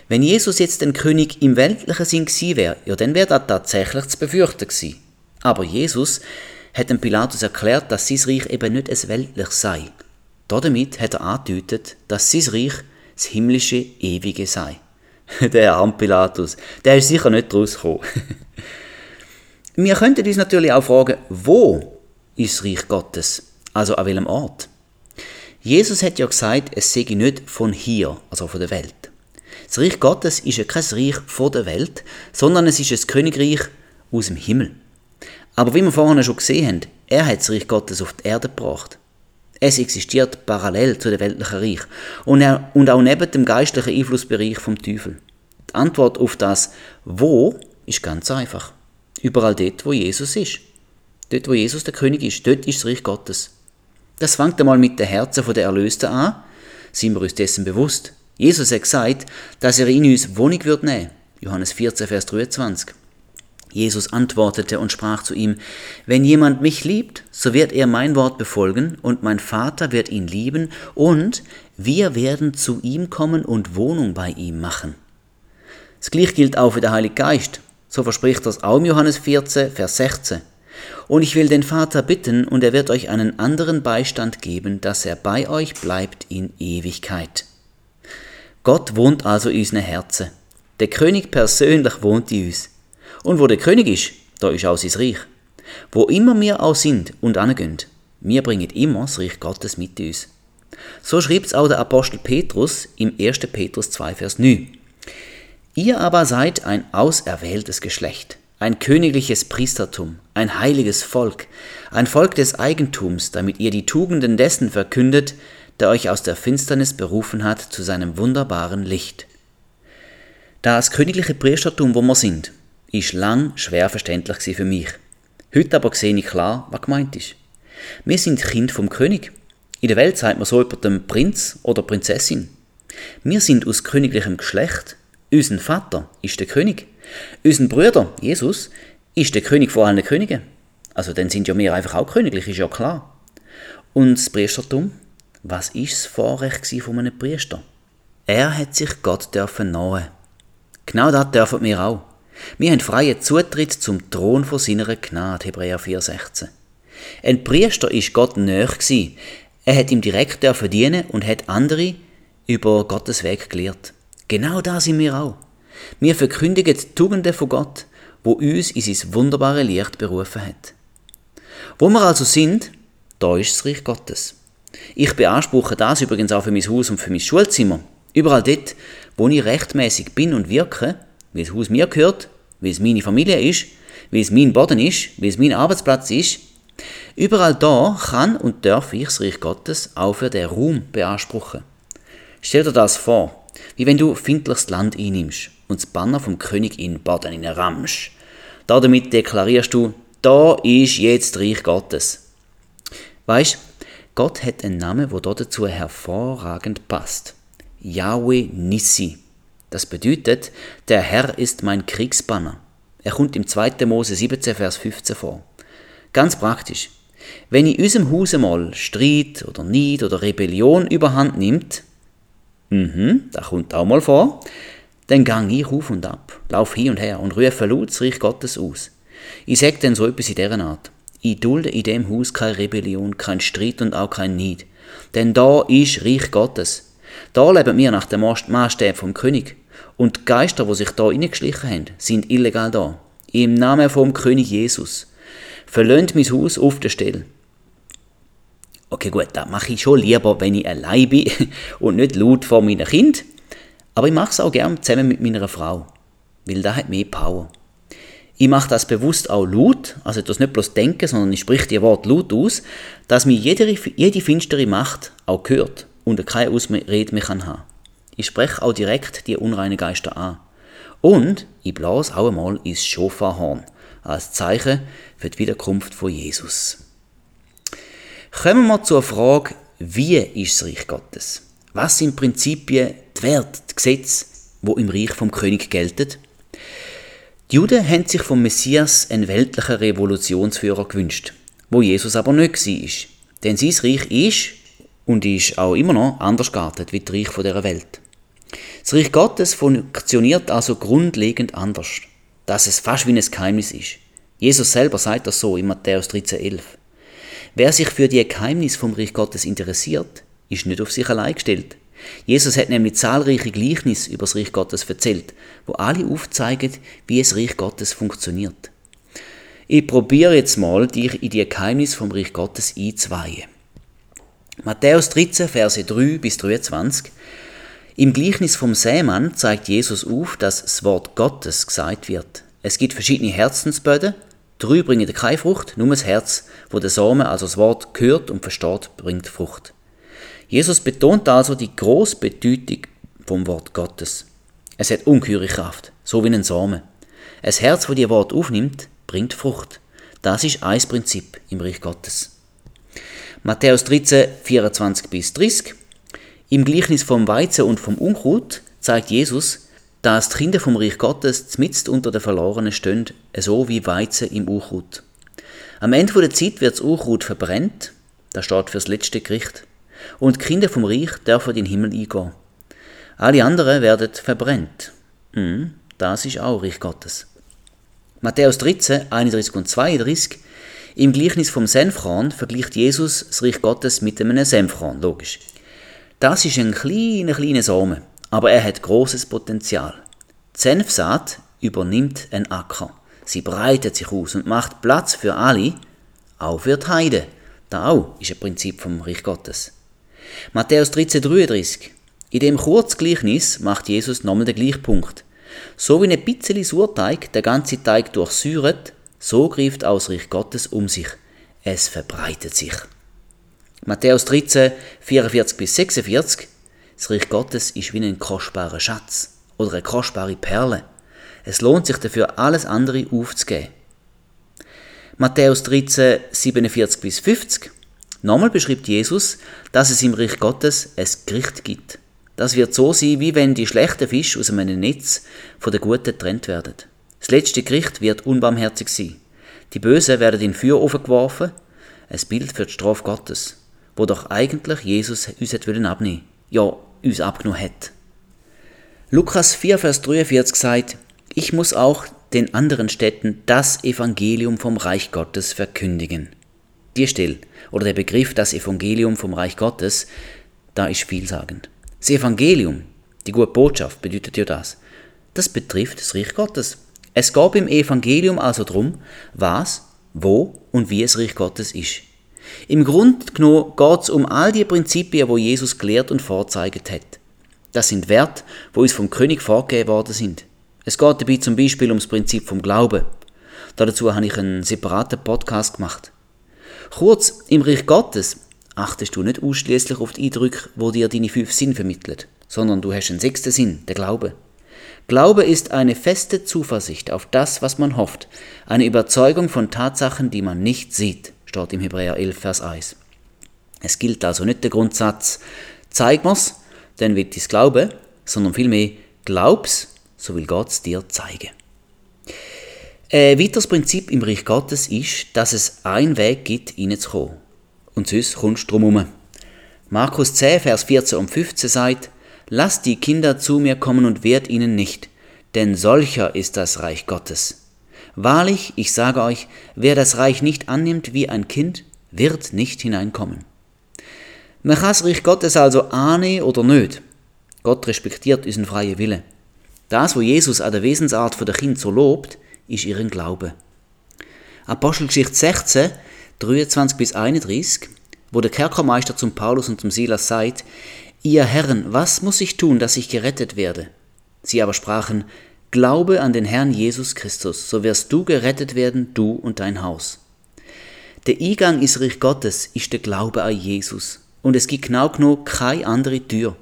Wenn Jesus jetzt ein König im weltlichen Sinn gewesen wäre, ja, dann wäre das tatsächlich zu befürchten gewesen. Aber Jesus hat dem Pilatus erklärt, dass sein Reich eben nicht ein weltliches sei. Damit hat er angedeutet, dass sein Reich das himmlische Ewige sei. der arme Pilatus, der ist sicher nicht rausgekommen. Wir könnten uns natürlich auch fragen, wo ist das Reich Gottes? Also an welchem Ort? Jesus hat ja gesagt, es sei nicht von hier, also von der Welt. Das Reich Gottes ist ja kein Reich vor der Welt, sondern es ist ein Königreich aus dem Himmel. Aber wie wir vorhin schon gesehen haben, er hat das Reich Gottes auf die Erde gebracht. Es existiert parallel zu dem weltlichen Reich und, er, und auch neben dem geistlichen Einflussbereich vom Teufel. Die Antwort auf das Wo ist ganz einfach. Überall dort, wo Jesus ist. Dort, wo Jesus der König ist, dort ist das Reich Gottes. Das fängt einmal mit den Herzen der Erlösten an. Sind wir uns dessen bewusst? Jesus hat gesagt, dass er in uns Wohnung wird nehmen. Johannes 14, Vers 23. Jesus antwortete und sprach zu ihm, Wenn jemand mich liebt, so wird er mein Wort befolgen, und mein Vater wird ihn lieben, und wir werden zu ihm kommen und Wohnung bei ihm machen. Das gleiche gilt auch für den Heiligen Geist. So verspricht das auch im Johannes 14, Vers 16. Und ich will den Vater bitten, und er wird euch einen anderen Beistand geben, dass er bei euch bleibt in Ewigkeit. Gott wohnt also in unseren Herzen. Der König persönlich wohnt in uns. Und wo der König ist, da ist auch sein Reich. Wo immer wir auch sind und angehen, wir bringen immer das Reich Gottes mit uns. So schreibt es auch der Apostel Petrus im 1. Petrus 2, Vers 9. Ihr aber seid ein auserwähltes Geschlecht, ein königliches Priestertum, ein heiliges Volk, ein Volk des Eigentums, damit ihr die Tugenden dessen verkündet, der euch aus der Finsternis berufen hat zu seinem wunderbaren Licht. Das königliche Priestertum, wo wir sind, ist lang schwer verständlich für mich. Heute aber sehe ich klar, was gemeint ist. Wir sind Kind vom König. In der Welt sagt man so über den Prinz oder Prinzessin. Wir sind aus königlichem Geschlecht. Unser Vater ist der König. Unser Bruder, Jesus, ist der König vor allen Königen. Also dann sind ja wir einfach auch königlich, ist ja klar. Und das Priestertum, was ist das Vorrecht von einem Priester? Er hat sich Gott dürfen nahe. Genau das dürfen wir auch. Wir haben freien Zutritt zum Thron von seiner Gnade, Hebräer 4,16. Ein Priester ist Gott näher. Er hat ihm direkt dienen und hat andere über Gottes Weg gelehrt. Genau da sind wir auch. Wir verkündigen die Tugenden von Gott, wo uns in sein wunderbare Licht berufen hat. Wo wir also sind, da ist das Reich Gottes. Ich beanspruche das übrigens auch für mein Haus und für mein Schulzimmer. Überall dort, wo ich rechtmäßig bin und wirke, wie das Haus mir gehört, wie es meine Familie ist, wie es mein Boden ist, wie es mein Arbeitsplatz ist, Überall da kann und darf ich das Reich Gottes auch für den Ruhm beanspruchen. Stell dir das vor, wie wenn du findliches Land einnimmst und das Banner vom König in Baden rammst. Damit deklarierst du, da ist jetzt Reich Gottes. Weißt, Gott hat einen Namen, wo dazu hervorragend passt. Yahweh Nissi. Das bedeutet, der Herr ist mein Kriegsbanner. Er kommt im 2. Mose 17, Vers 15 vor. Ganz praktisch. Wenn in unserem Haus mal Streit oder Neid oder Rebellion überhand nimmt, mhm, das kommt auch mal vor, dann gang ich auf und ab, lauf hin und her und rufe laut das Reich Gottes aus. Ich sag dann so etwas in dieser Art. Ich dulde in dem Haus keine Rebellion, kein Streit und auch kein Neid. Denn da ist Reich Gottes. Da leben wir nach dem Maßstab vom König. Und die Geister, die sich da reingeschlichen haben, sind illegal da. Im Namen vom König Jesus. Verlöhnt mein Haus auf der Stelle. Okay, gut, das mache ich schon lieber, wenn ich allein bin und nicht laut vor meinen Kind. Aber ich mache es auch gern zusammen mit meiner Frau, weil da hat mehr Power. Ich mache das bewusst auch laut, also das nicht bloß denken, sondern ich spreche die Wort laut aus, dass mir jede, jede finstere Macht auch gehört und keine Ausrede mehr kann haben. Ich spreche auch direkt die unreinen Geister an. Und ich blase auch einmal ins Schofarhorn, als Zeichen für die Wiederkunft von Jesus. Kommen wir zur Frage, wie ist das Reich Gottes? Was sind Prinzipien, die Werte, die Gesetze, wo im Reich vom König gelten? Die Juden haben sich vom Messias einen weltlichen Revolutionsführer gewünscht, wo Jesus aber nicht war. Denn sein Reich ist und ist auch immer noch anders geartet wie das Reich dieser Welt. Das Reich Gottes funktioniert also grundlegend anders, dass es fast wie ein Geheimnis ist. Jesus selber sagt das so in Matthäus 13,11. Wer sich für die Geheimnis vom Reich Gottes interessiert, ist nicht auf sich allein gestellt. Jesus hat nämlich zahlreiche Gleichnisse über das Reich Gottes erzählt, wo alle aufzeigen, wie es Reich Gottes funktioniert. Ich probiere jetzt mal, dich in die Geheimnis vom Reich Gottes einzuweihen. Matthäus 13, Verse 3 bis 23. Im Gleichnis vom Sämann zeigt Jesus auf, dass das Wort Gottes gesagt wird. Es gibt verschiedene Herzensböden. Drei bringen keine Frucht, nur das Herz, wo der Samen, also das Wort, hört und versteht, bringt Frucht. Jesus betont also die grosse Bedeutung vom Wort Gottes. Es hat ungeheure Kraft, so wie ein Samen. Ein Herz, wo die Wort aufnimmt, bringt Frucht. Das ist ein Prinzip im Reich Gottes. Matthäus 13, 24 bis 30. Im Gleichnis vom Weizen und vom Unkraut zeigt Jesus, dass die Kinder vom Reich Gottes mitten unter den Verlorenen stehen, so wie Weizen im Unkraut. Am Ende der Zeit wird das Unkraut verbrennt, das steht fürs letzte Gericht, und die Kinder vom Reich dürfen in den Himmel eingehen. Alle anderen werden verbrennt. Hm, das ist auch Reich Gottes. Matthäus 13, 31 und 32 im Gleichnis vom Senfkorn vergleicht Jesus das Reich Gottes mit einem Senfkorn, logisch. Das ist ein kleiner, kleiner Samen, aber er hat großes Potenzial. Die Senfsaat übernimmt einen Acker. Sie breitet sich aus und macht Platz für alle, auch für die Heide. Da auch ist ein Prinzip vom Reich Gottes. Matthäus 13,33 In dem Kurzgleichnis macht Jesus nochmal den Gleichpunkt. So wie ein bisschen Surteig der ganze Teig durchsäuert, so greift aus Reich Gottes um sich. Es verbreitet sich. Matthäus 13, 44 bis 46. Das Reich Gottes ist wie ein kostbarer Schatz oder eine kostbare Perle. Es lohnt sich dafür, alles andere aufzugeben. Matthäus 13, 47 bis 50. Nochmal beschreibt Jesus, dass es im Reich Gottes ein Gericht gibt. Das wird so sein, wie wenn die schlechten Fische aus einem Netz von den guten getrennt werden. Das letzte Gericht wird unbarmherzig sein. Die Bösen werden in Feuerofen geworfen, ein Bild für die Strafe Gottes, wo doch eigentlich Jesus uns abnehmen ja, uns abgenommen hat. Lukas 4, Vers 43 sagt, ich muss auch den anderen Städten das Evangelium vom Reich Gottes verkündigen. Die Stelle oder der Begriff das Evangelium vom Reich Gottes, da ist vielsagend. Das Evangelium, die gute Botschaft bedeutet ja das. Das betrifft das Reich Gottes. Es gab im Evangelium also darum, was, wo und wie es Reich Gottes ist. Im Grunde genommen geht es um all die Prinzipien, wo Jesus gelehrt und vorzeigt hat. Das sind Werte, wo uns vom König vorgegeben worden sind. Es geht dabei zum Beispiel ums Prinzip vom Glauben. Dazu habe ich einen separaten Podcast gemacht. Kurz, im Reich Gottes achtest du nicht ausschließlich auf die Eindrücke, wo dir deine fünf Sinn vermitteln, sondern du hast einen sechsten Sinn, der Glaube. Glaube ist eine feste Zuversicht auf das, was man hofft, eine Überzeugung von Tatsachen, die man nicht sieht, steht im Hebräer 11, Vers 1. Es gilt also nicht der Grundsatz, zeig mir's, dann wird ich's glauben, sondern vielmehr, glaub's, so will Gott dir zeigen. Ein weiteres Prinzip im Reich Gottes ist, dass es einen Weg gibt, reinzukommen. Und sonst kommst du drum herum. Markus 10, Vers 14 und 15 sagt, Lasst die Kinder zu mir kommen und wehrt ihnen nicht, denn solcher ist das Reich Gottes. Wahrlich, ich sage euch, wer das Reich nicht annimmt wie ein Kind, wird nicht hineinkommen. Man kann das Reich Gottes also annehmen oder nicht. Gott respektiert unseren freien Willen. Das, wo Jesus an der Wesensart der Kind so lobt, ist ihren Glaube. Apostelgeschichte 16, 23 bis 31, wo der Kerkermeister zum Paulus und zum Silas sagt, Ihr Herren, was muss ich tun, dass ich gerettet werde? Sie aber sprachen, Glaube an den Herrn Jesus Christus, so wirst du gerettet werden, du und dein Haus. Der Eingang ins Reich Gottes ist der Glaube an Jesus. Und es gibt genau genug keine andere Tür.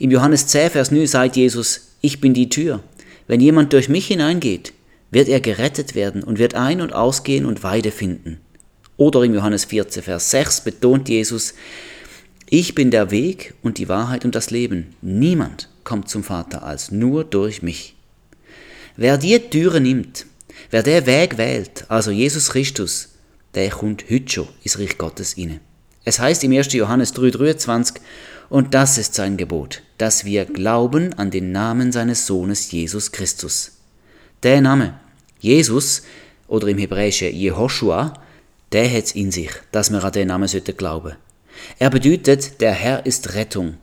Im Johannes 10, Vers 9 sagt Jesus, ich bin die Tür. Wenn jemand durch mich hineingeht, wird er gerettet werden und wird ein- und ausgehen und Weide finden. Oder im Johannes 14, Vers 6 betont Jesus, ich bin der Weg und die Wahrheit und das Leben. Niemand kommt zum Vater als nur durch mich. Wer die Türe nimmt, wer der Weg wählt, also Jesus Christus, der kommt heute schon ins Reich Gottes inne. Es heißt im 1. Johannes 3,23, und das ist sein Gebot, dass wir glauben an den Namen seines Sohnes Jesus Christus. Der Name, Jesus, oder im Hebräischen Jehoshua, der hat's in sich, dass wir an den Namen sollten glauben. Er bedeutet, der Herr ist Rettung.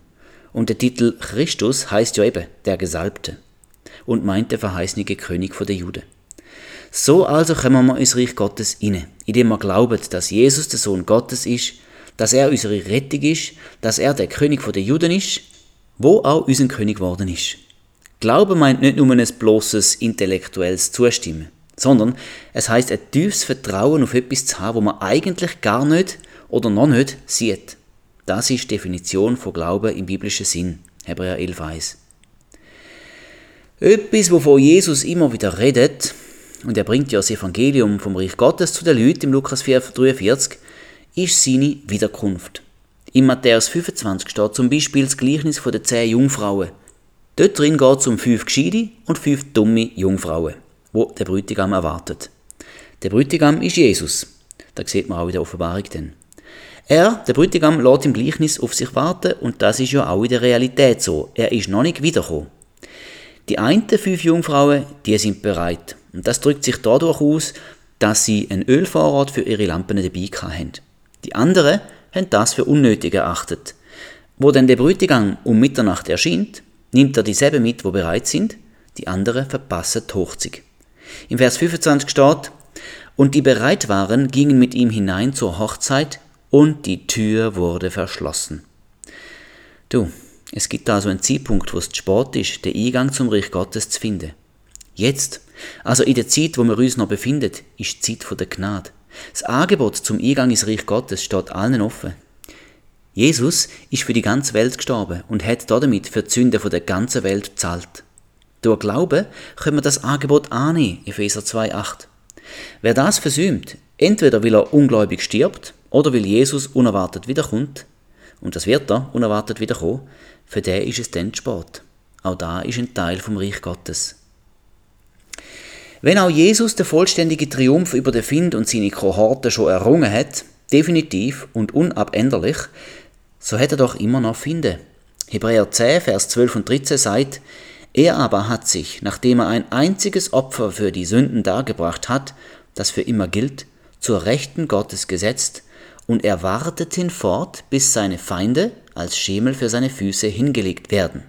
Und der Titel Christus heißt ja eben der Gesalbte und meint der verheißene König der Juden. So also kommen wir ins Reich Gottes inne, indem wir glauben, dass Jesus der Sohn Gottes ist dass er unsere Rettung ist, dass er der König der Juden ist, wo auch unser König geworden ist. Glaube meint nicht nur ein bloßes intellektuelles Zustimmen, sondern es heißt ein tiefes Vertrauen auf etwas zu haben, wo man eigentlich gar nicht oder noch nicht sieht. Das ist die Definition von Glauben im biblischen Sinn. Hebräer 11,1. Etwas, wovon Jesus immer wieder redet, und er bringt ja das Evangelium vom Reich Gottes zu den Leuten im Lukas 4,43, ist seine Wiederkunft. In Matthäus 25 steht zum Beispiel das Gleichnis von den zehn Jungfrauen. Dort drin geht es um fünf gescheite und fünf dumme Jungfrauen, wo der Bräutigam erwartet. Der Bräutigam ist Jesus. Da sieht man auch in der Offenbarung dann. Er, der Bräutigam, lässt im Gleichnis auf sich warten und das ist ja auch in der Realität so. Er ist noch nicht wiedergekommen. Die einen fünf Jungfrauen, die sind bereit. Und das drückt sich dadurch aus, dass sie einen Ölvorrat für ihre Lampen dabei haben. Die anderen haben das für unnötig erachtet. Wo dann der Bräutigam um Mitternacht erscheint, nimmt er dieselben mit, wo bereit sind, die anderen verpassen die Hochzeit. Im Vers 25 steht, und die bereit waren, gingen mit ihm hinein zur Hochzeit, und die Tür wurde verschlossen. Du, es gibt also einen Zeitpunkt, wo es Sport ist, den Eingang zum Reich Gottes zu finden. Jetzt, also in der Zeit, wo wir uns noch befinden, ist die Zeit der Gnade. Das Angebot zum Eingang ins Reich Gottes steht allen offen. Jesus ist für die ganze Welt gestorben und hat damit für die Sünden der ganzen Welt bezahlt. Durch Glauben können wir das Angebot annehmen, Epheser 2,8. Wer das versäumt, entweder weil er ungläubig stirbt oder weil Jesus unerwartet wiederkommt, und das wird er unerwartet wiederkommen, für den ist es dann Sport. Auch da ist ein Teil vom Reich Gottes. Wenn auch Jesus den vollständigen Triumph über den Find und seine Kohorte schon errungen hat, definitiv und unabänderlich, so hat er doch immer noch Finde. Hebräer 10, Vers 12 und 13 sagt, er aber hat sich, nachdem er ein einziges Opfer für die Sünden dargebracht hat, das für immer gilt, zur Rechten Gottes gesetzt, und er wartet hinfort, bis seine Feinde als Schemel für seine Füße hingelegt werden.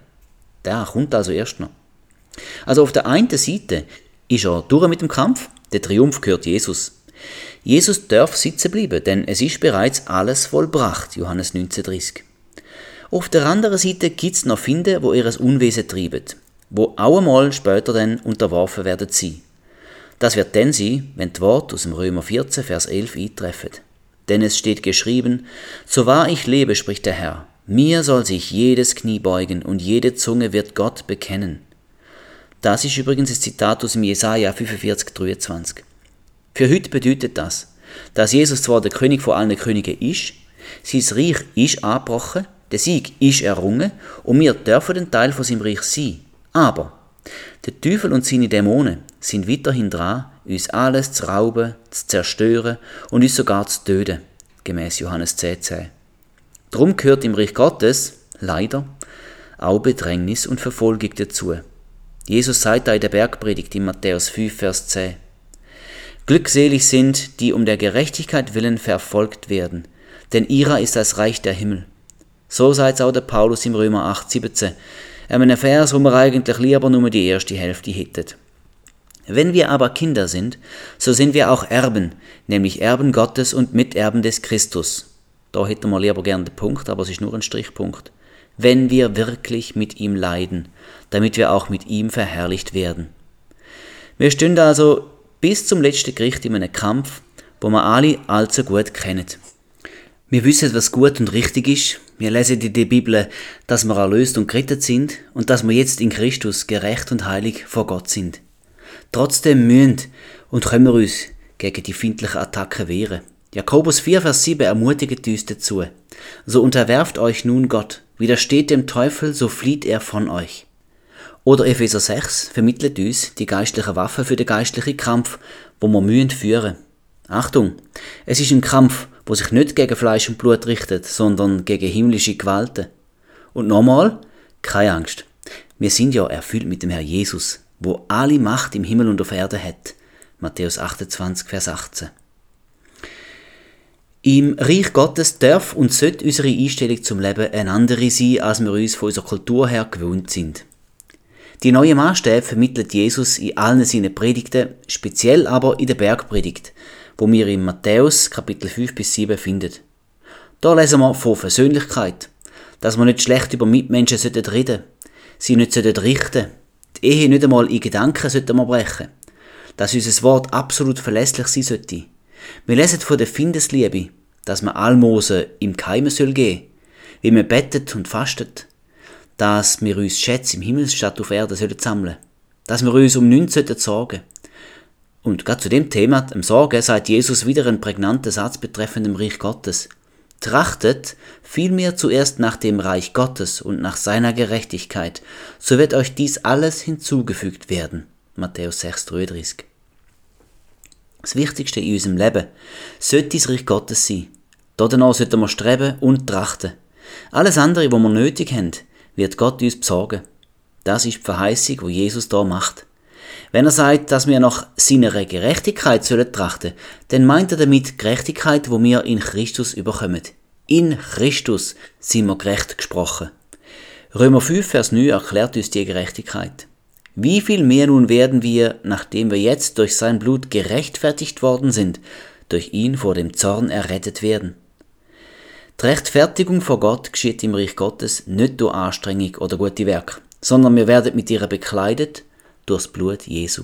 Da kommt also erst noch. Also auf der einen Seite ist er durch mit dem Kampf, der Triumph gehört Jesus. Jesus darf sitzen bleiben, denn es ist bereits alles vollbracht, Johannes 19,30. Auf der anderen Seite gibt es noch Finde, wo ihr Unwesen treiben, wo auch einmal später dann unterworfen werden sie. Das wird dann sein, wenn die Worte aus dem Römer 14, Vers 11 eintreffen. Denn es steht geschrieben, so wahr ich lebe, spricht der Herr, mir soll sich jedes Knie beugen und jede Zunge wird Gott bekennen. Das ist übrigens das Zitat aus dem Jesaja 45, 23. Für heute bedeutet das, dass Jesus zwar der König vor allen Königen ist, sein Reich ist angebrochen, der Sieg ist errungen und wir dürfen ein Teil von seinem Reich sein. Aber der Teufel und seine Dämonen sind weiterhin dran, uns alles zu rauben, zu zerstören und uns sogar zu töten, gemäß Johannes 10,10. 10. Darum gehört im Reich Gottes, leider, auch Bedrängnis und Verfolgung dazu. Jesus sagt da in der Bergpredigt in Matthäus 5, Vers 10. Glückselig sind, die um der Gerechtigkeit willen verfolgt werden, denn ihrer ist das Reich der Himmel. So sagt auch der Paulus im Römer 8, 17, einem Vers, wo wir eigentlich lieber nur die erste Hälfte hätten. Wenn wir aber Kinder sind, so sind wir auch Erben, nämlich Erben Gottes und Miterben des Christus. Da hätten wir lieber gern den Punkt, aber es ist nur ein Strichpunkt. Wenn wir wirklich mit ihm leiden, damit wir auch mit ihm verherrlicht werden. Wir stehen also bis zum letzten Gericht in einem Kampf, wo wir alle allzu gut kennen. Wir wissen, was gut und richtig ist. Wir lesen in der Bibel, dass wir erlöst und gerettet sind und dass wir jetzt in Christus gerecht und heilig vor Gott sind. Trotzdem müssen und können wir uns gegen die findlichen Attacken wehren. Jakobus 4, Vers 7 ermutigt uns dazu. So unterwerft euch nun Gott, widersteht dem Teufel, so flieht er von euch. Oder Epheser 6 vermittelt uns die geistliche Waffe für den geistlichen Kampf, wo wir mühen führen. Achtung, es ist ein Kampf, wo sich nicht gegen Fleisch und Blut richtet, sondern gegen himmlische Gewalten. Und nochmal, keine Angst. Wir sind ja erfüllt mit dem Herr Jesus, wo alle Macht im Himmel und auf Erde hat. Matthäus 28, Vers 18. Im Reich Gottes darf und sollte unsere Einstellung zum Leben eine andere sein, als wir uns von unserer Kultur her gewohnt sind. Die neue Maßstäbe vermittelt Jesus in allen seinen Predigten, speziell aber in der Bergpredigt, wo wir in Matthäus Kapitel 5 bis 7 finden. Da lesen wir von Versöhnlichkeit, dass wir nicht schlecht über Mitmenschen reden sollten, sie nicht richten sollten, die Ehe nicht einmal in Gedanken sollten wir brechen, dass unser Wort absolut verlässlich sein sollte. Wir lesen von der Findesliebe, dass man Almosen im Keime soll gehen, wie man bettet und fastet, dass wir uns Schätze im Himmel statt auf Erde sollen sammeln, dass wir uns um nichts sorgen sollten, und gerade zu dem Thema, dem Sorge, sagt Jesus wieder einen prägnanten Satz betreffend dem Reich Gottes. Trachtet vielmehr zuerst nach dem Reich Gottes und nach seiner Gerechtigkeit, so wird euch dies alles hinzugefügt werden. Matthäus 6,33 Das Wichtigste in unserem Leben sollte das Reich Gottes sein. Danach sollten wir streben und trachten. Alles andere, was wir nötig haben, wird Gott uns besorgen. Das ist die Verheißung, wo Jesus da macht. Wenn er sagt, dass wir nach seiner Gerechtigkeit sollen trachten, dann meint er damit Gerechtigkeit, wo wir in Christus überkommen. In Christus sind wir gerecht gesprochen. Römer 5, Vers 9 erklärt uns die Gerechtigkeit. Wie viel mehr nun werden wir, nachdem wir jetzt durch sein Blut gerechtfertigt worden sind, durch ihn vor dem Zorn errettet werden? Die Rechtfertigung vor Gott geschieht im Reich Gottes nicht durch Anstrengung oder gute Werk, sondern wir werden mit ihr bekleidet durchs Blut Jesu.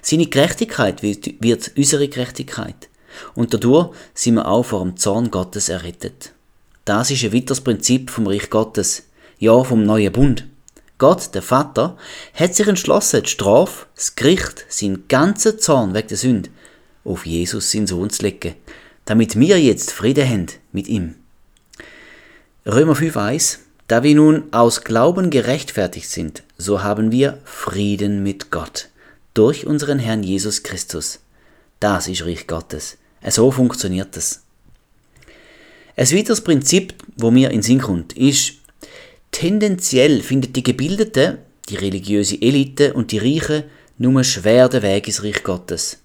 Seine Gerechtigkeit wird unsere Gerechtigkeit. Und dadurch sind wir auch vor dem Zorn Gottes errettet. Das ist ein weiteres Prinzip vom Reich Gottes, ja vom neuen Bund. Gott, der Vater, hat sich entschlossen, die Strafe, das Gericht, seinen ganzen Zorn wegen der Sünde auf Jesus, seinen Sohn, zu legen, damit wir jetzt Frieden haben mit ihm. Römer 5,1 Da wir nun aus Glauben gerechtfertigt sind, so haben wir Frieden mit Gott durch unseren Herrn Jesus Christus. Das ist Reich Gottes. So funktioniert es. Ein weiteres Prinzip, wo mir in Sinn kommt, ist, tendenziell findet die Gebildete, die religiöse Elite und die Reichen nur schwer den Weg ins Reich Gottes.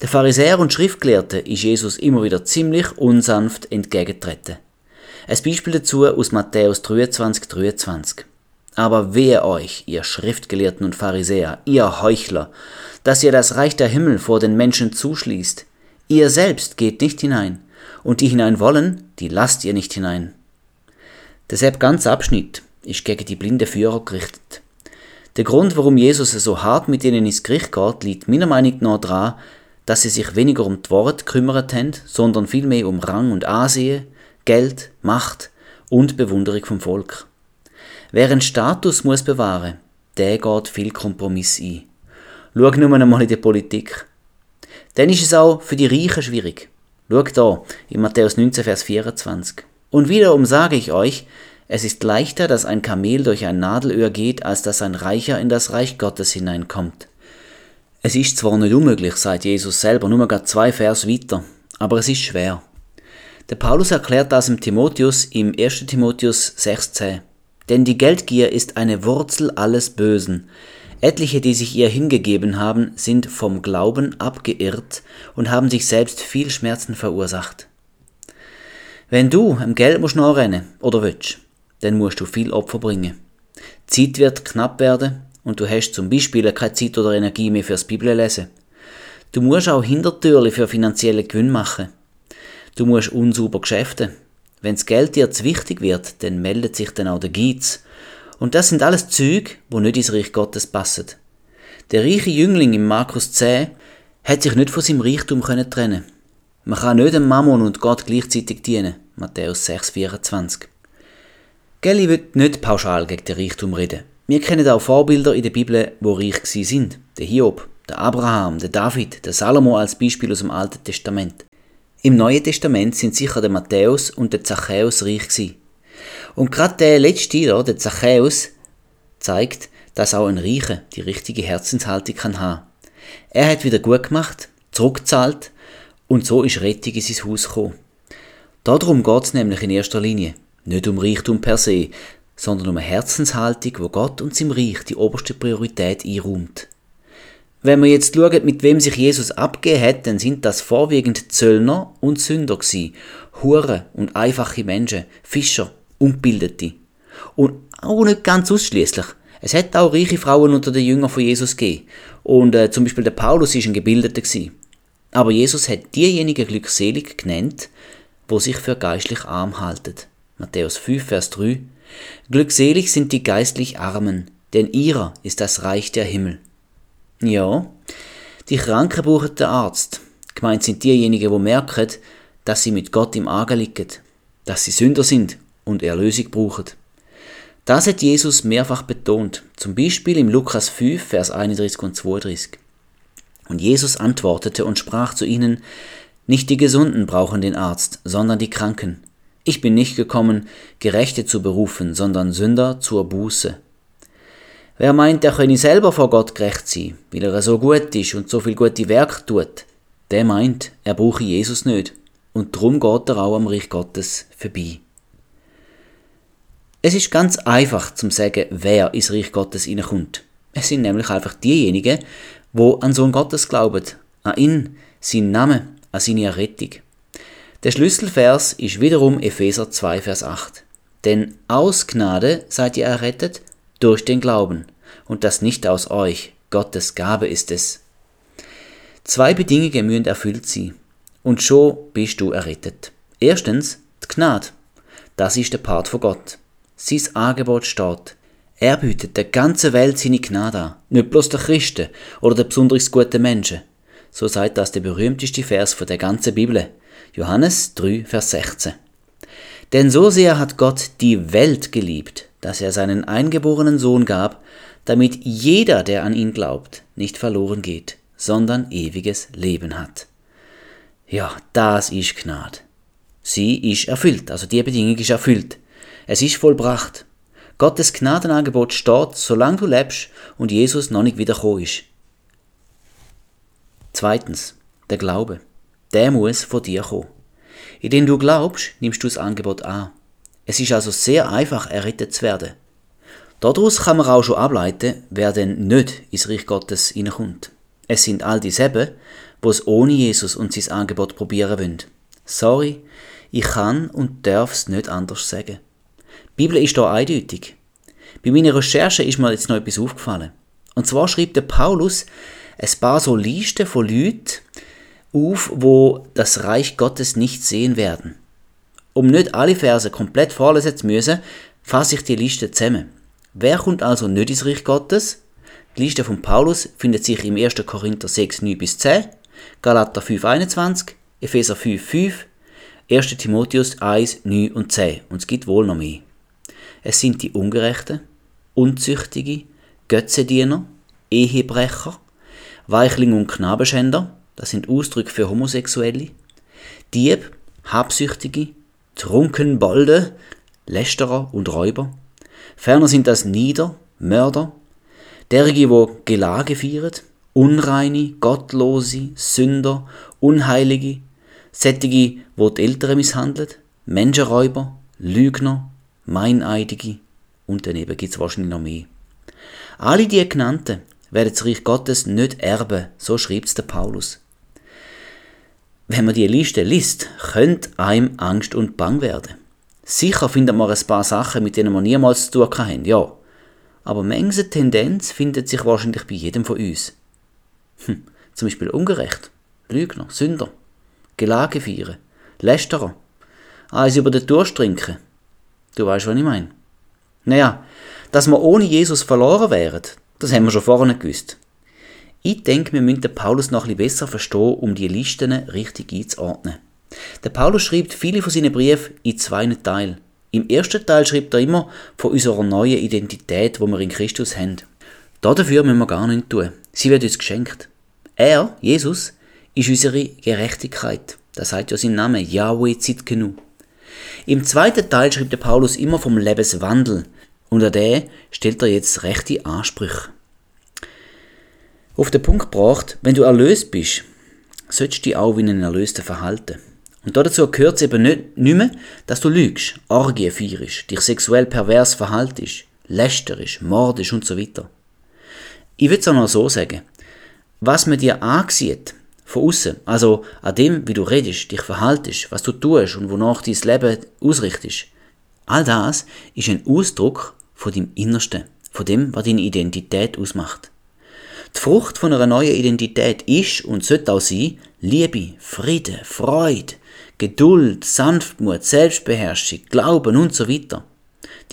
Der Pharisäer und Schriftgelehrte ist Jesus immer wieder ziemlich unsanft entgegengetreten. Ein Beispiel dazu aus Matthäus 23, 23. Aber wehe euch, ihr Schriftgelehrten und Pharisäer, ihr Heuchler, dass ihr das Reich der Himmel vor den Menschen zuschließt. Ihr selbst geht nicht hinein, und die hinein wollen, die lasst ihr nicht hinein. Deshalb ganz Abschnitt ist gegen die blinde Führer gerichtet. Der Grund, warum Jesus so hart mit ihnen ins Gericht geht, liegt meiner Meinung nach daran, dass sie sich weniger um die Worte gekümmert haben, sondern vielmehr um Rang und Ansehen, Geld, Macht und Bewunderung vom Volk. Wer einen Status muss bewahren, der geht viel Kompromiss ein. Schau nur einmal in die Politik. Dann ist es auch für die Reichen schwierig. Schau da, in Matthäus 19, Vers 24. Und wiederum sage ich euch, es ist leichter, dass ein Kamel durch ein Nadelöhr geht, als dass ein Reicher in das Reich Gottes hineinkommt. Es ist zwar nicht unmöglich, sagt Jesus selber, nur gerade zwei Vers weiter, aber es ist schwer. Der Paulus erklärt das im Timotheus im 1. Timotheus 6,10. Denn die Geldgier ist eine Wurzel alles Bösen. Etliche, die sich ihr hingegeben haben, sind vom Glauben abgeirrt und haben sich selbst viel Schmerzen verursacht. Wenn du am Geld musst rennen oder willst, dann musst du viel Opfer bringen. Zeit wird knapp werden und du hast zum Beispiel keine Zeit oder Energie mehr fürs Bibellesen. Du musst auch Hintertürli für finanzielle Gewinn machen. Du musst unsauber geschäften. Wenn das Geld dir zu wichtig wird, dann meldet sich dann auch der Geiz. Und das sind alles Züge, wo nicht ins Reich Gottes passen. Der reiche Jüngling im Markus 10 hat sich nicht von seinem Reichtum können trennen. Man kann nicht dem Mammon und Gott gleichzeitig dienen. Matthäus 6, 24. Gell, wird nicht pauschal gegen den Reichtum reden. Wir kennen auch Vorbilder in der Bibel, wo reich gsi sind. Der Hiob, der Abraham, der David, der Salomo als Beispiel aus dem Alten Testament. Im Neuen Testament sind sicher der Matthäus und der Zachäus reich gsi. Und gerade der letzte hier, der Zachäus, zeigt, dass auch ein Reicher die richtige Herzenshaltung kann haben. Er hat wieder gut gemacht, zurückgezahlt und so ist Rettung in sein Haus gekommen. Darum geht es nämlich in erster Linie. Nicht um Reichtum per se, sondern um eine Herzenshaltung, wo Gott und sein Reich die oberste Priorität einräumt. Wenn man jetzt schaut, mit wem sich Jesus abgegeben hat, dann sind das vorwiegend Zöllner und Sünder gewesen, Huren und einfache Menschen, Fischer, Unbildete. Und auch nicht ganz ausschließlich. Es hat auch reiche Frauen unter den Jüngern von Jesus gegeben. Und äh, zum Beispiel der Paulus ist ein Gebildeter gewesen. Aber Jesus hat diejenigen glückselig genannt, wo sich für geistlich arm halten. Matthäus 5, Vers 3. Glückselig sind die geistlich Armen, denn ihrer ist das Reich der Himmel. Ja, die Kranken brauchen den Arzt. Gemeint sind diejenigen, die merken, dass sie mit Gott im Argen liegen, dass sie Sünder sind und Erlösung brauchen. Das hat Jesus mehrfach betont, zum Beispiel im Lukas 5, Vers 31 und 32. Und Jesus antwortete und sprach zu ihnen, Nicht die Gesunden brauchen den Arzt, sondern die Kranken. Ich bin nicht gekommen, Gerechte zu berufen, sondern Sünder zur Buße. Wer meint, er könne selber vor Gott gerecht sein, weil er so gut ist und so viel gute Werk tut, der meint, er brauche Jesus nicht. Und drum geht er auch am Reich Gottes vorbei. Es ist ganz einfach zu sagen, wer ins Reich Gottes hineinkommt. Es sind nämlich einfach diejenigen, wo an Sohn Gottes glauben, an ihn, seinen Namen, an seine Errettung. Der Schlüsselvers ist wiederum Epheser 2, Vers 8. Denn aus Gnade seid ihr errettet durch den Glauben, und das nicht aus euch, Gottes Gabe ist es. Zwei Bedingungen müssen erfüllt sein, und schon bist du errettet. Erstens, die Gnade. Das ist der Part von Gott. Sein Angebot steht. Er bietet der ganzen Welt seine Gnade an, nicht bloß der Christen oder der besonders guten Menschen. So sagt das der berühmteste Vers von der ganzen Bibel. Johannes 3, Vers 16. Denn so sehr hat Gott die Welt geliebt, dass er seinen eingeborenen Sohn gab, damit jeder, der an ihn glaubt, nicht verloren geht, sondern ewiges Leben hat. Ja, das ist Gnade. Sie ist erfüllt, also die Bedingung ist erfüllt. Es ist vollbracht. Gottes Gnadenangebot steht, solange du lebst und Jesus noch nicht wiederkommen ist. Zweitens, der Glaube der muss von dir kommen. Indem du glaubst, nimmst du das Angebot an. Es ist also sehr einfach, errettet zu werden. Daraus kann man auch schon ableiten, wer denn nicht ins Reich Gottes hineinkommt. Es sind all dieselben, die es ohne Jesus und sein Angebot probieren wollen. Sorry, ich kann und darf es nicht anders sagen. Die Bibel ist da eindeutig. Bei meiner Recherche ist mir jetzt noch etwas aufgefallen. Und zwar schreibt der Paulus ein paar so Listen von Leuten, auf, wo das Reich Gottes nicht sehen werden. Um nicht alle Verse komplett vorlesen zu müssen, fasse ich die Liste zusammen. Wer kommt also nicht ins Reich Gottes? Die Liste von Paulus findet sich im 1. Korinther 6, 9 bis 10, Galater 5,21, Epheser 5,5, 1. Timotheus 1, 9 und 10. Und es gibt wohl noch mehr. Es sind die Ungerechten, Unzüchtige, Götzendiener, Ehebrecher, Weichling und Knabenschänder, das sind Ausdrücke für Homosexuelle, Dieb, Habsüchtige, Trunkenbolde, Lästerer und Räuber. Ferner sind das Nieder, Mörder, derige, wo Gelage feiern, Unreine, Gottlose, Sünder, Unheilige, sättige, wo die Älteren misshandeln, Menschenräuber, Lügner, Meineidige und daneben gibt es wahrscheinlich noch mehr. Alle die genannten werden das Reich Gottes nicht erben, so schreibt es der Paulus. Wenn man die Liste liest, könnte einem Angst und Bang werden. Sicher findet man ein paar Sachen, mit denen man niemals zu tun haben, ja. Aber manche Tendenz findet sich wahrscheinlich bei jedem von uns. Hm, zum Beispiel ungerecht, Lügner, Sünder, Gelage feiern, Lästerer, eins über den Durst trinken. Du weißt, was ich meine. Naja, dass wir ohne Jesus verloren wären, das haben wir schon vorher gewusst. Ich denke, wir müssen den Paulus noch ein besser verstehen, um die Listen richtig einzuordnen. Der Paulus schreibt viele von seinen Briefen in zwei Teilen. Im ersten Teil schreibt er immer von unserer neuen Identität, wo wir in Christus haben. Dafür müssen wir gar nichts tun. Sie wird uns geschenkt. Er, Jesus, ist unsere Gerechtigkeit. Das sagt ja sein Name, Yahweh Zitkenu. Im zweiten Teil schreibt der Paulus immer vom Lebenswandel und an den stellt er jetzt rechte Ansprüche. Auf den Punkt gebracht, wenn du erlöst bist, sollst du dich auch wie ein Erlöster verhalten. Und dazu gehört es eben nicht, nicht mehr, dass du lügst, Orgie feierst, dich sexuell pervers verhaltest, lästerisch, mordisch und so weiter. Ich würde es auch noch so sagen. Was man dir ansieht, von außen, also an dem, wie du redest, dich verhaltest, was du tust und wonach dein Leben ausrichtest, all das ist ein Ausdruck von deinem Innersten, von dem, was deine Identität ausmacht. Die Frucht von einer neuen Identität ist und sollte auch sein Liebe, Friede, Freude, Geduld, Sanftmut, Selbstbeherrschung, Glauben und so weiter.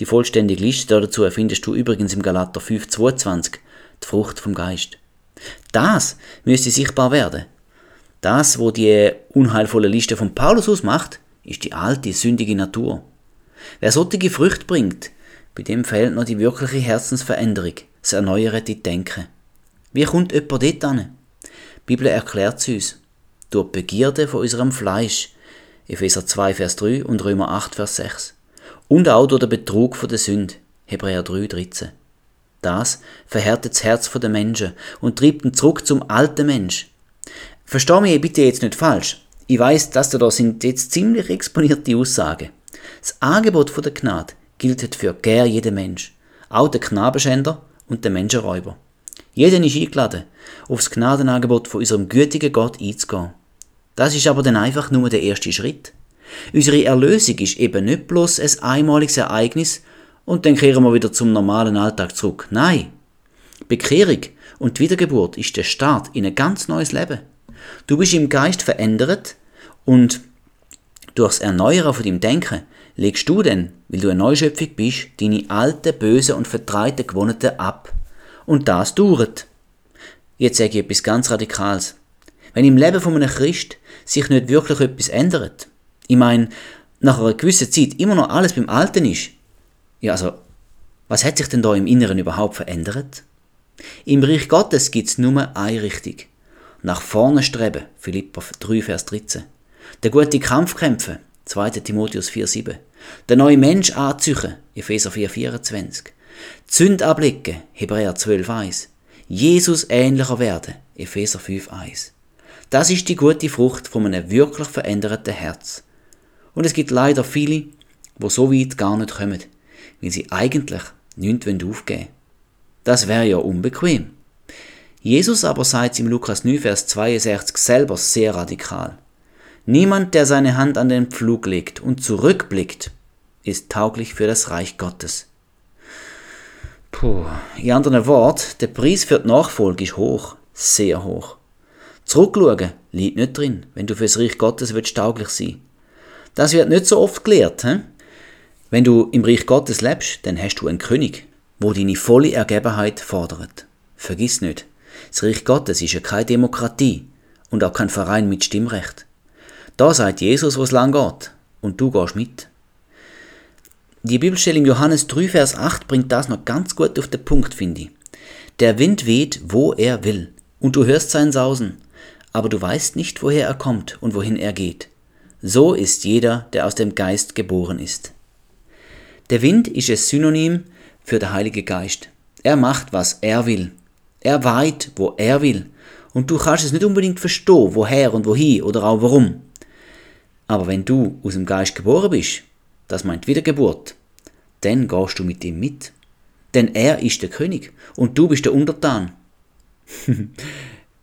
Die vollständige Liste dazu findest du übrigens im Galater 5,22, die Frucht vom Geist. Das müsste sichtbar werden. Das, wo die unheilvolle Liste von Paulus ausmacht, ist die alte, sündige Natur. Wer solche Früchte bringt, bei dem fehlt noch die wirkliche Herzensveränderung, das erneuerte Denken. Wie kommt jemand dort an? Die Bibel erklärt es uns. Durch Begierde von unserem Fleisch, Epheser 2, Vers 3 und Römer 8, Vers 6. Und auch durch den Betrug von der Sünde, Hebräer 3, 13. Das verhärtet das Herz der Menschen und treibt ihn zurück zum alten Mensch. Versteh mich bitte jetzt nicht falsch. Ich weiß, dass da sind jetzt ziemlich exponierte Aussagen. Das Angebot von der Gnade gilt für gern jeden Mensch, auch der Knabenschänder und der Menschenräuber. Jeder ist eingeladen, aufs Gnadenangebot von unserem gütigen Gott einzugehen. Das ist aber dann einfach nur der erste Schritt. Unsere Erlösung ist eben nicht bloß ein einmaliges Ereignis und dann kehren wir wieder zum normalen Alltag zurück. Nein. Bekehrung und Wiedergeburt ist der Start in ein ganz neues Leben. Du bist im Geist verändert und durchs Erneuern von deinem Denken legst du dann, weil du eine Neuschöpfung bist, deine alten, bösen und vertreiten Gewohnheiten ab. Und das dauert. Jetzt sage ich etwas ganz Radikales. Wenn im Leben von einem Christ sich nicht wirklich etwas ändert, ich meine, nach einer gewissen Zeit immer noch alles beim Alten ist, ja, also, was hat sich denn da im Inneren überhaupt verändert? Im Reich Gottes gibt es nur eine Richtung. Nach vorne streben, Philippa 3, Vers 13. Der gute Kampf kämpfen, 2. Timotheus 4, 7. Der neue Mensch anzüchen, Epheser 4, 24. Zünd ablicken, Hebräer 12, 1. Jesus ähnlicher werden, Epheser 5, 1. Das ist die gute Frucht von einem wirklich veränderten Herz. Und es gibt leider viele, wo so weit gar nicht kommen, weil sie eigentlich nichts aufgeben wollen. Das wäre ja unbequem. Jesus aber sagt im Lukas 9, Vers 62 selber sehr radikal. Niemand, der seine Hand an den Pflug legt und zurückblickt, ist tauglich für das Reich Gottes. Puh, in anderen Worten, der Preis für die Nachfolge ist hoch, sehr hoch. Zurückschauen liegt nicht drin, wenn du für das Reich Gottes willst, tauglich sein Das wird nicht so oft gelehrt. He? Wenn du im Reich Gottes lebst, dann hast du einen König, wo deine volle Ergebenheit fordert. Vergiss nicht, das Reich Gottes ist ja keine Demokratie und auch kein Verein mit Stimmrecht. Da sagt Jesus, wo es lang geht, und du gehst mit. Die Bibelstelle im Johannes 3, Vers 8 bringt das noch ganz gut auf den Punkt, finde ich. Der Wind weht, wo er will, und du hörst sein Sausen, aber du weißt nicht, woher er kommt und wohin er geht. So ist jeder, der aus dem Geist geboren ist. Der Wind ist ein Synonym für den Heilige Geist. Er macht, was er will. Er weit, wo er will. Und du kannst es nicht unbedingt verstehen, woher und wohin oder auch warum. Aber wenn du aus dem Geist geboren bist, das meint Wiedergeburt, dann gehst du mit ihm mit. Denn er ist der König und du bist der Untertan.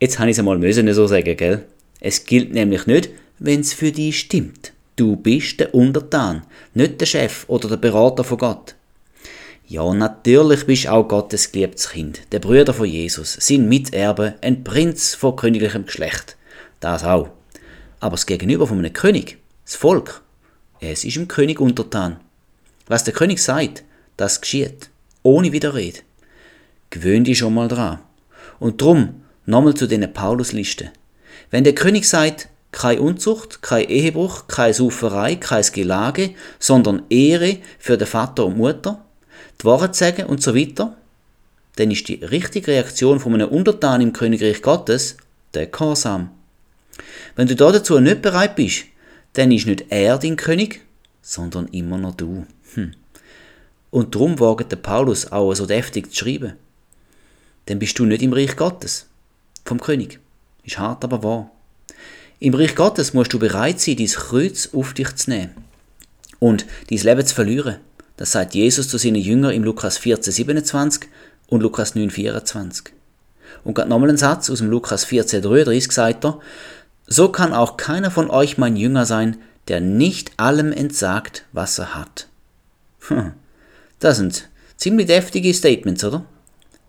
Jetzt habe ich es einmal müssen so sagen, gell? Es gilt nämlich nicht, wenn es für dich stimmt. Du bist der Untertan, nicht der Chef oder der Berater von Gott. Ja, natürlich bist auch Gottes geliebtes Kind, der Brüder von Jesus, sein Miterbe, ein Prinz von königlichem Geschlecht. Das auch. Aber das Gegenüber von einem König, das Volk, es ist dem König untertan. Was der König sagt, das geschieht, ohne Widerrede. Gewöhn dich schon mal dran. Und drum, nochmal zu den Paulusliste. Wenn der König sagt, keine Unzucht, kein Ehebruch, keine Sauferei, kein Gelage, sondern Ehre für den Vater und Mutter, die Wahrheit sagen und so weiter, dann ist die richtige Reaktion von einem Untertan im Königreich Gottes der Gehorsam. Wenn du dazu nicht bereit bist, dann ist nicht er dein König, sondern immer noch du. Hm. Und darum wagt der Paulus auch so deftig zu schreiben. Dann bist du nicht im Reich Gottes, vom König. Ist hart, aber wahr. Im Reich Gottes musst du bereit sein, dein Kreuz auf dich zu nehmen und dein Leben zu verlieren. Das sagt Jesus zu seinen Jüngern im Lukas 14, 27 und Lukas 9, 24. Und gerade nochmal ein Satz aus dem Lukas 14, 33 sagt er, so kann auch keiner von euch mein Jünger sein, der nicht allem entsagt, was er hat. Hm, das sind ziemlich deftige Statements, oder?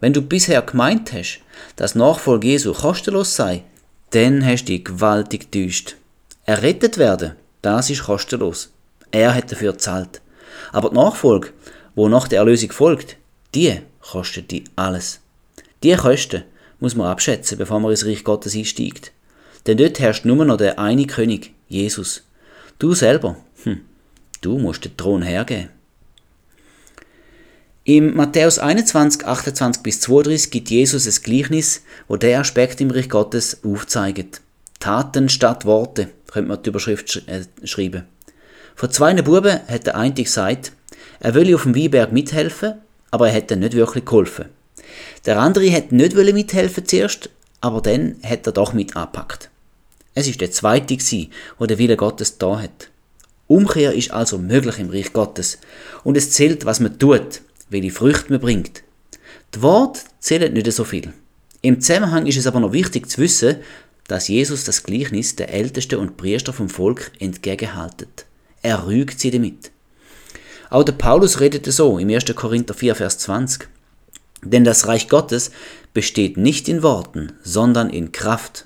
Wenn du bisher gemeint hast, dass Nachfolge Jesu kostenlos sei, dann hast du dich gewaltig getäuscht. Errettet werden, das ist kostenlos. Er hat dafür gezahlt. Aber die Nachfolge, wo nach der Erlösung folgt, die kostet die alles. Die Kosten muss man abschätzen, bevor man ins Reich Gottes einsteigt. Denn dort herrscht nur noch der eine König, Jesus. Du selber, hm, du musst den Thron hergeben. Im Matthäus 21, 28 bis 32 gibt Jesus ein Gleichnis, wo der Aspekt im Reich Gottes aufzeigt. Taten statt Worte, könnte man die Überschrift sch äh, schreiben. Vor zwei Buben hat der eine gesagt, er will auf dem Weinberg mithelfen, aber er hätte nicht wirklich geholfen. Der andere hat nicht mithelfen zuerst, aber dann hat er doch mit angepackt. Es ist der zweite gsi, wo der Wille Gottes da hat. Umkehr ist also möglich im Reich Gottes und es zählt, was man tut, welche Früchte man bringt. Die Worte zählen nicht so viel. Im Zusammenhang ist es aber noch wichtig zu wissen, dass Jesus das Gleichnis der Ältesten und Priester vom Volk entgegenhaltet. Er rügt sie damit. Auch der Paulus redete so im 1. Korinther 4, Vers 20. Denn das Reich Gottes besteht nicht in Worten, sondern in Kraft.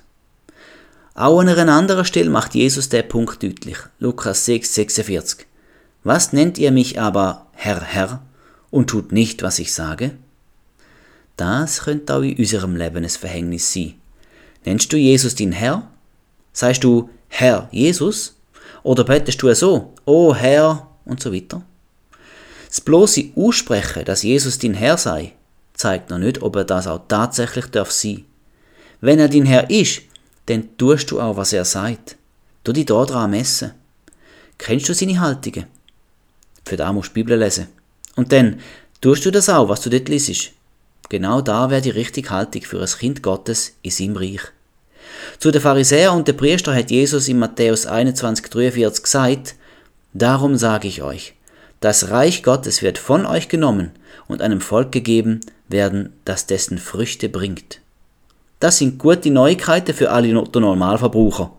Auch an einer anderen Stelle macht Jesus der Punkt deutlich. Lukas 6, 46. Was nennt ihr mich aber Herr, Herr und tut nicht, was ich sage? Das könnte auch in unserem Leben ein Verhängnis sein. Nennst du Jesus den Herr? Sagst du Herr Jesus? Oder betest du so, oh Herr und so weiter? Das bloße Aussprechen, dass Jesus dein Herr sei, zeigt noch nicht, ob er das auch tatsächlich darf sein. Wenn er dein Herr ist, dann tust du auch, was er sagt. Du dich da dran messen. Kennst du seine Haltungen? Für da musst du die Bibel lesen. Und dann tust du das auch, was du dort liest. Genau da wäre die richtige Haltung für ein Kind Gottes in seinem Reich. Zu den Pharisäern und den Priester hat Jesus in Matthäus 21, 43 gesagt, Darum sage ich euch, das Reich Gottes wird von euch genommen und einem Volk gegeben werden, das dessen Früchte bringt. Das sind gute Neuigkeiten für alle Normalverbraucher.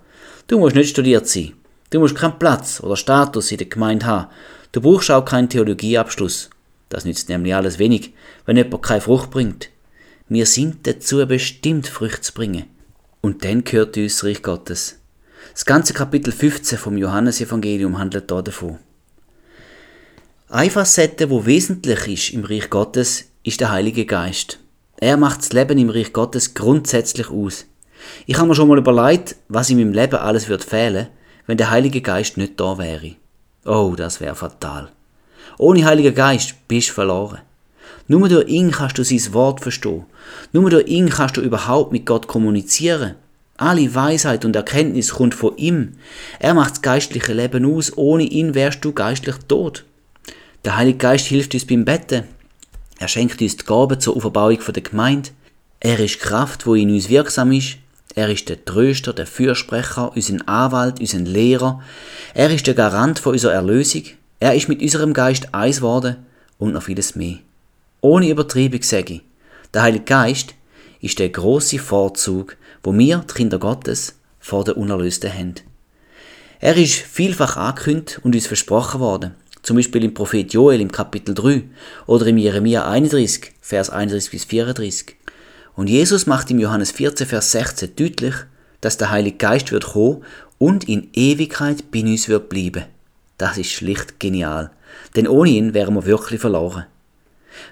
Du musst nicht studiert sein. Du musst keinen Platz oder Status in der Gemeinde haben. Du brauchst auch keinen Theologieabschluss. Das nützt nämlich alles wenig, wenn jemand keine Frucht bringt. Wir sind dazu bestimmt, Früchte zu bringen. Und dann gehört uns das Reich Gottes. Das ganze Kapitel 15 vom Johannesevangelium handelt da davon. Eine Facette, wo wesentlich ist im Reich Gottes, ist der Heilige Geist. Er macht das Leben im Reich Gottes grundsätzlich aus. Ich habe mir schon mal überlegt, was in meinem Leben alles wird fehlen, wenn der Heilige Geist nicht da wäre. Oh, das wäre fatal. Ohne Heiligen Geist bist du verloren. Nur durch ihn kannst du sein Wort verstehen. Nur durch ihn kannst du überhaupt mit Gott kommunizieren. Alle Weisheit und Erkenntnis kommt von ihm. Er macht das geistliche Leben aus. Ohne ihn wärst du geistlich tot. Der Heilige Geist hilft uns beim Betten. Er schenkt uns die Gabe zur Auferbauung der Gemeinde. Er ist Kraft, wo in uns wirksam ist. Er ist der Tröster, der Fürsprecher, unser Anwalt, unser Lehrer. Er ist der Garant für unsere Erlösung. Er ist mit unserem Geist eins geworden und noch vieles mehr. Ohne Übertriebung sage ich, der Heilige Geist ist der große Vorzug, wo wir, die Kinder Gottes, vor den Unerlösten haben. Er ist vielfach angekündigt und uns versprochen worden, zum Beispiel im Prophet Joel im Kapitel 3 oder im Jeremia 31, Vers 31 bis 34. Und Jesus macht im Johannes 14, Vers 16 deutlich, dass der Heilige Geist wird kommen und in Ewigkeit bei uns wird bleiben. Das ist schlicht genial, denn ohne ihn wären wir wirklich verloren.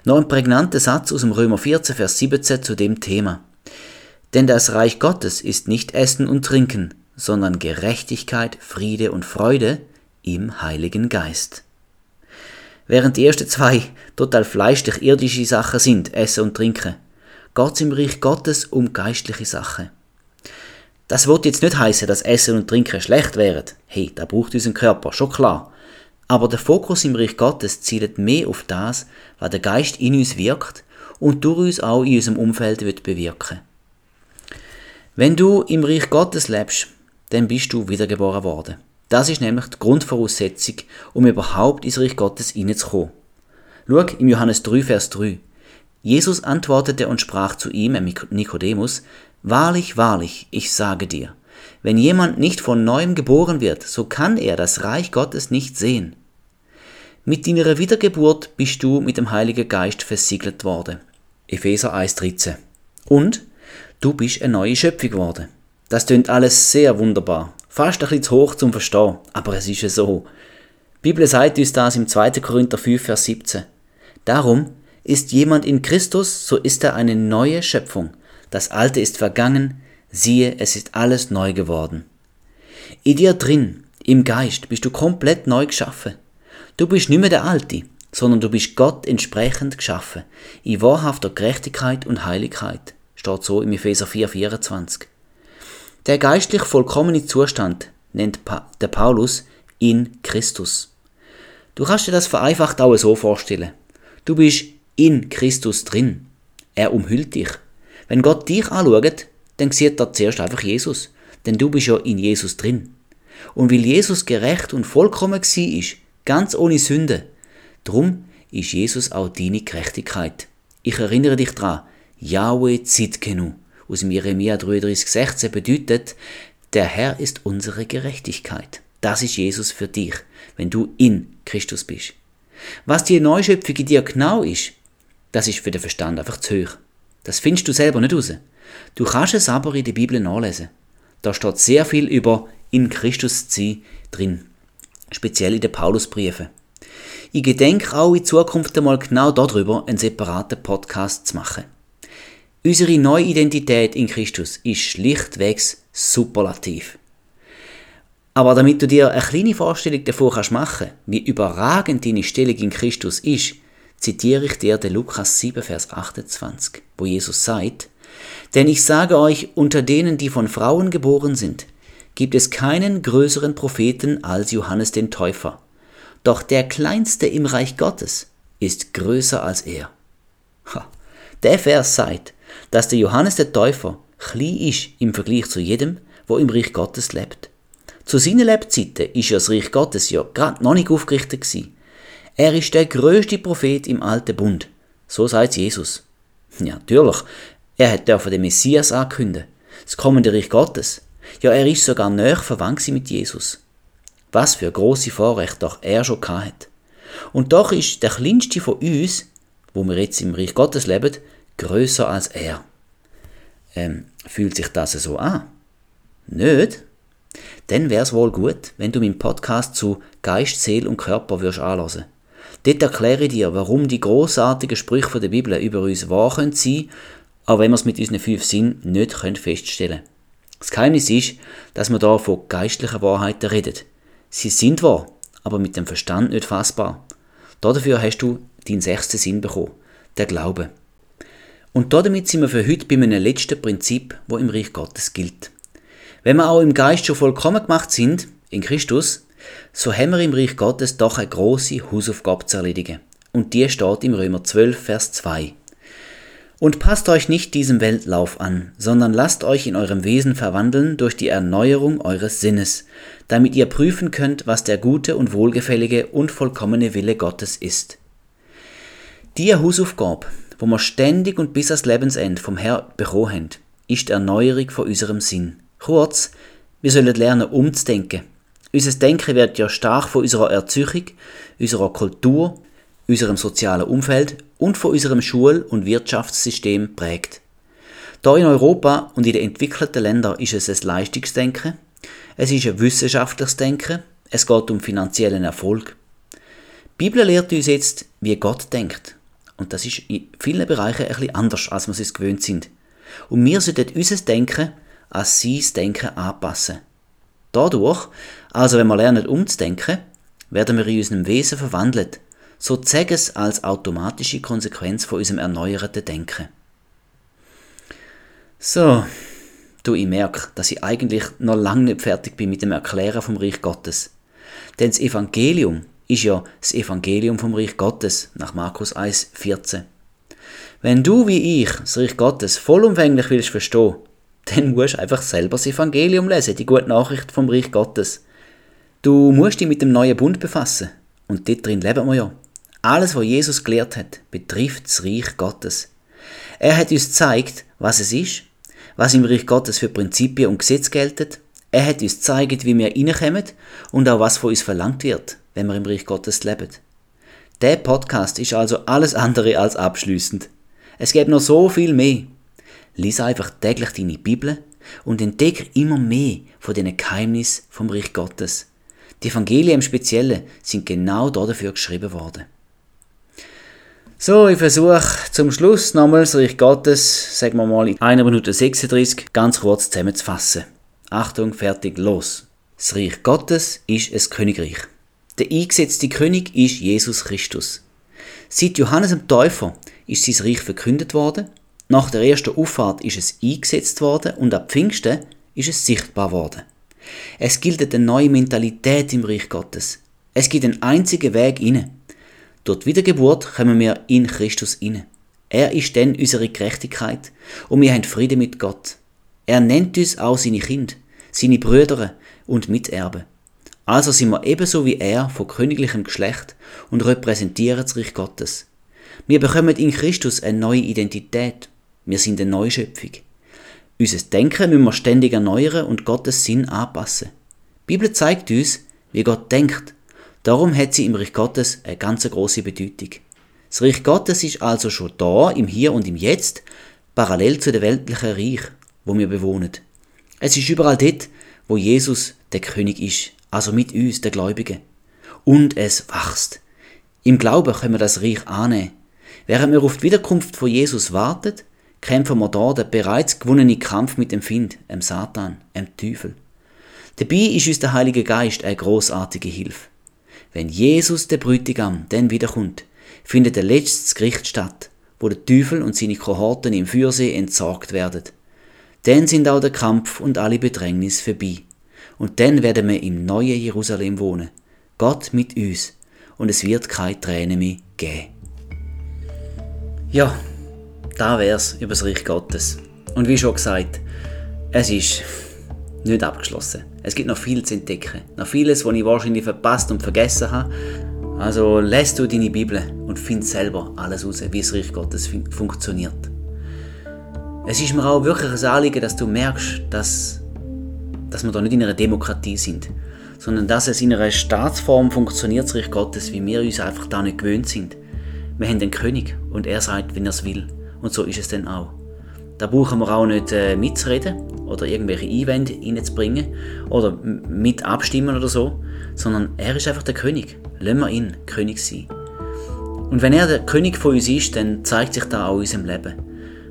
Noch ein prägnanter Satz aus dem Römer 14, Vers 17 zu dem Thema. Denn das Reich Gottes ist nicht Essen und Trinken, sondern Gerechtigkeit, Friede und Freude im Heiligen Geist. Während die ersten zwei total fleischlich irdische Sachen sind, Essen und Trinken, geht es im Reich Gottes um geistliche Sachen. Das wird jetzt nicht heißen, dass Essen und Trinken schlecht wären. Hey, da braucht unseren Körper, schon klar. Aber der Fokus im Reich Gottes zielt mehr auf das, was der Geist in uns wirkt und durch uns auch in unserem Umfeld wird bewirken. Wenn du im Reich Gottes lebst, dann bist du wiedergeboren worden. Das ist nämlich die Grundvoraussetzung, um überhaupt ins Reich Gottes hineinzukommen. Schau im Johannes 3, Vers 3. Jesus antwortete und sprach zu ihm, Nikodemus, Wahrlich, wahrlich, ich sage dir, wenn jemand nicht von neuem geboren wird, so kann er das Reich Gottes nicht sehen. Mit deiner Wiedergeburt bist du mit dem Heiligen Geist versiegelt worden. Epheser 1,13. Und du bist eine neue Schöpfung geworden. Das tönt alles sehr wunderbar. Fast ein bisschen zu hoch zum Verstehen, aber es ist ja so. Die Bibel sagt uns das im 2. Korinther 5, Vers 17. Darum ist jemand in Christus, so ist er eine neue Schöpfung. Das Alte ist vergangen, siehe, es ist alles neu geworden. In dir drin, im Geist, bist du komplett neu geschaffen. Du bist nicht mehr der Alte, sondern du bist Gott entsprechend geschaffen, in wahrhafter Gerechtigkeit und Heiligkeit, steht so im Epheser 4, 24. Der geistlich vollkommene Zustand nennt pa der Paulus in Christus. Du kannst dir das vereinfacht auch so vorstellen. Du bist in Christus drin. Er umhüllt dich. Wenn Gott dich anschaut, dann sieht er zuerst einfach Jesus. Denn du bist ja in Jesus drin. Und weil Jesus gerecht und vollkommen war, ganz ohne Sünde. Drum ist Jesus auch deine Gerechtigkeit. Ich erinnere dich dran, Yahweh Zitkenu aus dem Jeremia 33,16 bedeutet, der Herr ist unsere Gerechtigkeit. Das ist Jesus für dich, wenn du in Christus bist. Was die Neuschöpfung in dir genau ist, das ist für den Verstand einfach zu hoch. Das findest du selber nicht raus. Du kannst es aber in der Bibel nachlesen. Da steht sehr viel über in Christus zu sein drin speziell in den Paulusbriefen. Ich gedenke auch in Zukunft einmal genau darüber einen separaten Podcast zu machen. Unsere neue Identität in Christus ist schlichtwegs superlativ. Aber damit du dir eine kleine Vorstellung davon kannst machen, wie überragend deine Stellung in Christus ist, zitiere ich dir den Lukas 7, Vers 28, wo Jesus sagt, Denn ich sage euch, unter denen, die von Frauen geboren sind, gibt es keinen größeren Propheten als Johannes den Täufer. Doch der Kleinste im Reich Gottes ist größer als er. Ha, der Vers sagt, dass der Johannes der Täufer klein ist im Vergleich zu jedem, wo im Reich Gottes lebt. Zu seinen Lebzeiten ist ja das Reich Gottes ja gerade noch nicht aufgerichtet gewesen. Er ist der größte Prophet im Alten Bund. So sagt Jesus. Ja, natürlich. Er hat dürfen den Messias ankündigen. Das kommende Reich Gottes. Ja, er ist sogar näher verwandt mit Jesus. Was für große Vorrechte doch er schon hat. Und doch ist der kleinste von uns, wo wir jetzt im Reich Gottes leben, größer als er. Ähm, fühlt sich das so an? Nicht? Dann wäre es wohl gut, wenn du meinen Podcast zu Geist, Seele und Körper würdest anhören. Dort erkläre ich dir, warum die großartigen Sprüche der Bibel über uns wahr sein können, auch wenn wir es mit unseren fünf Sinnen nicht feststellen können. Das Geheimnis ist, dass man da von geistlichen Wahrheiten redet. Sie sind wahr, aber mit dem Verstand nicht fassbar. Dafür hast du deinen sechsten Sinn bekommen, der Glaube. Und damit sind wir für heute bei einem letzten Prinzip, wo im Reich Gottes gilt. Wenn wir auch im Geist schon vollkommen gemacht sind, in Christus, so haben wir im Reich Gottes doch eine große Hausaufgabe zu erledigen. Und die steht im Römer 12, Vers 2. Und passt euch nicht diesem Weltlauf an, sondern lasst euch in eurem Wesen verwandeln durch die Erneuerung eures Sinnes, damit ihr prüfen könnt, was der gute und wohlgefällige und vollkommene Wille Gottes ist. Die Hausaufgabe, wo wir ständig und bis ans Lebensende vom Herr bekommen haben, ist die Erneuerung von unserem Sinn. Kurz, wir sollen lernen umzudenken. Unser Denken wird ja stark von unserer Erziehung, unserer Kultur, unserem sozialen Umfeld und von unserem Schul- und Wirtschaftssystem prägt. Da in Europa und in den entwickelten Ländern ist es ein Leistungsdenken, es ist ein wissenschaftliches Denken, es geht um finanziellen Erfolg. Die Bibel lehrt uns jetzt, wie Gott denkt. Und das ist in vielen Bereichen ein bisschen anders, als wir es gewöhnt sind. Und wir sollten unser Denken an sein Denken anpassen. Dadurch, also wenn wir lernen umzudenken, werden wir in unserem Wesen verwandelt, so zeige es als automatische Konsequenz von unserem erneuerten Denken. So, du, ich merke, dass ich eigentlich noch lange nicht fertig bin mit dem Erklären vom Reich Gottes. Denn das Evangelium ist ja das Evangelium vom Reich Gottes nach Markus 1, 14. Wenn du wie ich das Reich Gottes vollumfänglich willst verstehen, dann musst du einfach selber das Evangelium lesen, die gute Nachricht vom Reich Gottes. Du musst dich mit dem neuen Bund befassen. Und dort drin leben wir ja. Alles, was Jesus gelehrt hat, betrifft das Reich Gottes. Er hat uns gezeigt, was es ist, was im Reich Gottes für Prinzipien und Gesetze gelten. Er hat uns gezeigt, wie wir reinkommen und auch was von uns verlangt wird, wenn wir im Reich Gottes leben. Der Podcast ist also alles andere als abschließend. Es gibt noch so viel mehr. Lies einfach täglich deine Bibel und entdecke immer mehr von den Geheimnissen vom Reich Gottes. Die Evangelien im Speziellen sind genau dafür geschrieben worden. So, ich versuche zum Schluss nochmal das Reich Gottes, sagen wir mal in 1 Minute 36, ganz kurz zusammenzufassen. Achtung, fertig, los. Das Reich Gottes ist ein Königreich. Der eingesetzte König ist Jesus Christus. Seit Johannes dem Täufer ist sein Reich verkündet worden, nach der ersten Auffahrt ist es eingesetzt worden und ab Pfingsten ist es sichtbar worden. Es gilt eine neue Mentalität im Reich Gottes. Es gibt einen einzigen Weg inne. Durch die Wiedergeburt kommen wir in Christus inne. Er ist dann unsere Gerechtigkeit und wir haben Frieden mit Gott. Er nennt uns auch seine Kinder, seine Brüder und Miterben. Also sind wir ebenso wie er von königlichem Geschlecht und repräsentieren das Reich Gottes. Wir bekommen in Christus eine neue Identität. Wir sind eine Neuschöpfung. Unser Denken müssen wir ständig erneuern und Gottes Sinn anpassen. Die Bibel zeigt uns, wie Gott denkt Darum hat sie im Reich Gottes eine ganz große Bedeutung. Das Reich Gottes ist also schon da, im Hier und im Jetzt, parallel zu dem weltlichen Reich, wo wir bewohnen. Es ist überall dort, wo Jesus der König ist, also mit uns, der Gläubigen. Und es wächst. Im Glauben können wir das Reich annehmen. Während wir auf die Wiederkunft von Jesus warten, kämpfen wir da den bereits gewonnenen Kampf mit dem Find, dem Satan, dem Teufel. Dabei ist uns der Heilige Geist eine großartige Hilfe. Wenn Jesus, der Brütigam, dann wiederkommt, findet der letzte Gericht statt, wo der Teufel und seine Kohorten im Fürsee entsorgt werden. Dann sind auch der Kampf und alle Bedrängnis vorbei. Und dann werden wir im neuen Jerusalem wohnen. Gott mit uns. Und es wird keine Tränen mehr geben. Ja, da wär's über das Reich Gottes. Und wie schon gesagt, es ist nicht abgeschlossen. Es gibt noch viel zu entdecken. Noch vieles, was ich wahrscheinlich verpasst und vergessen habe. Also lässt du deine Bibel und find selber alles raus, wie das Reich Gottes fun funktioniert. Es ist mir auch wirklich ein Anliegen, dass du merkst, dass, dass wir da nicht in einer Demokratie sind, sondern dass es in einer Staatsform funktioniert, das Gottes, wie wir uns einfach da nicht gewöhnt sind. Wir haben den König und er sagt, wenn er es will. Und so ist es dann auch. Da brauchen wir auch nicht äh, mitzureden oder irgendwelche Einwände reinzubringen oder mit abstimmen oder so, sondern er ist einfach der König. Lassen wir ihn König sein. Und wenn er der König von uns ist, dann zeigt sich da auch in unserem Leben.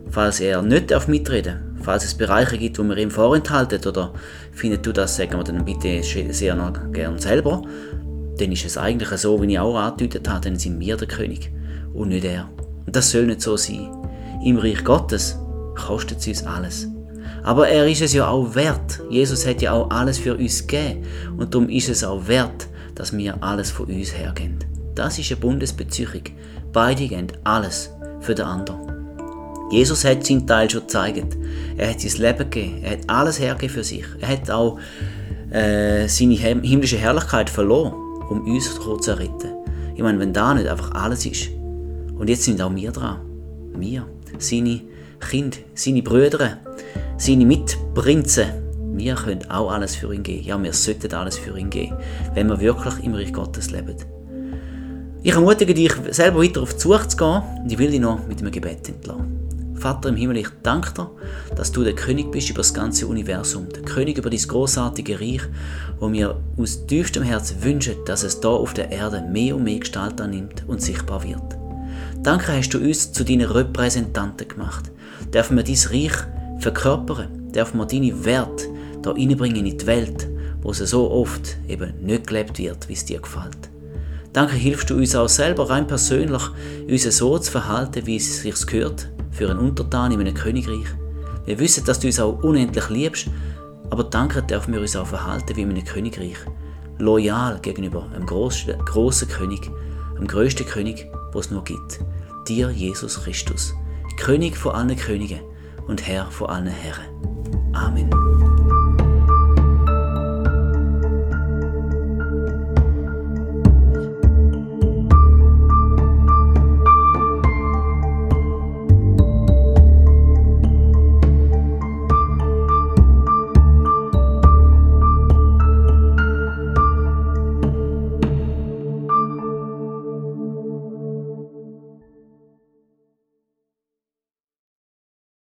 Falls er nicht auf mitreden falls es Bereiche gibt, wo wir ihm vorenthalten, oder findet du das, sagen wir dann bitte sehr noch gern selber, dann ist es eigentlich so, wie ich auch angedeutet habe, dann sind wir der König und nicht er. Und das soll nicht so sein. Im Reich Gottes kostet es uns alles. Aber er ist es ja auch wert. Jesus hat ja auch alles für uns gegeben. Und darum ist es auch wert, dass wir alles von uns hergeben. Das ist eine Bundesbeziehung. Beide geben alles für den anderen. Jesus hat seinen Teil schon gezeigt. Er hat sein Leben gegeben. Er hat alles hergegeben für sich. Er hat auch äh, seine himmlische Herrlichkeit verloren, um uns zu retten. Ich meine, wenn da nicht einfach alles ist. Und jetzt sind auch wir dran. Wir, seine Kinder, seine Brüder, seine Mitprinzen. Wir können auch alles für ihn geben. Ja, wir sollten alles für ihn geben, wenn wir wirklich im Reich Gottes leben. Ich ermutige dich, selber weiter auf die Suche zu gehen und ich will dich noch mit einem Gebet entlassen. Vater im Himmel, ich danke dir, dass du der König bist über das ganze Universum, der König über dieses großartige Reich, wo mir aus tiefstem Herzen wünschen, dass es da auf der Erde mehr und mehr Gestalt annimmt und sichtbar wird. Danke hast du uns zu deinen Repräsentanten gemacht. Dürfen wir dein Reich verkörpern, dürfen wir deine Werte da reinbringen in die Welt, wo es so oft eben nicht gelebt wird, wie es dir gefällt. Danke hilfst du uns auch selber rein persönlich, uns so zu verhalten, wie es sich gehört, für einen Untertan in einem Königreich. Wir wissen, dass du uns auch unendlich liebst, aber danke dürfen wir uns auch verhalten wie in einem Königreich. Loyal gegenüber einem grossen, grossen König, dem größten König, was es nur gibt. Dir, Jesus Christus, König von allen Königen und Herr von allen Herren. Amen.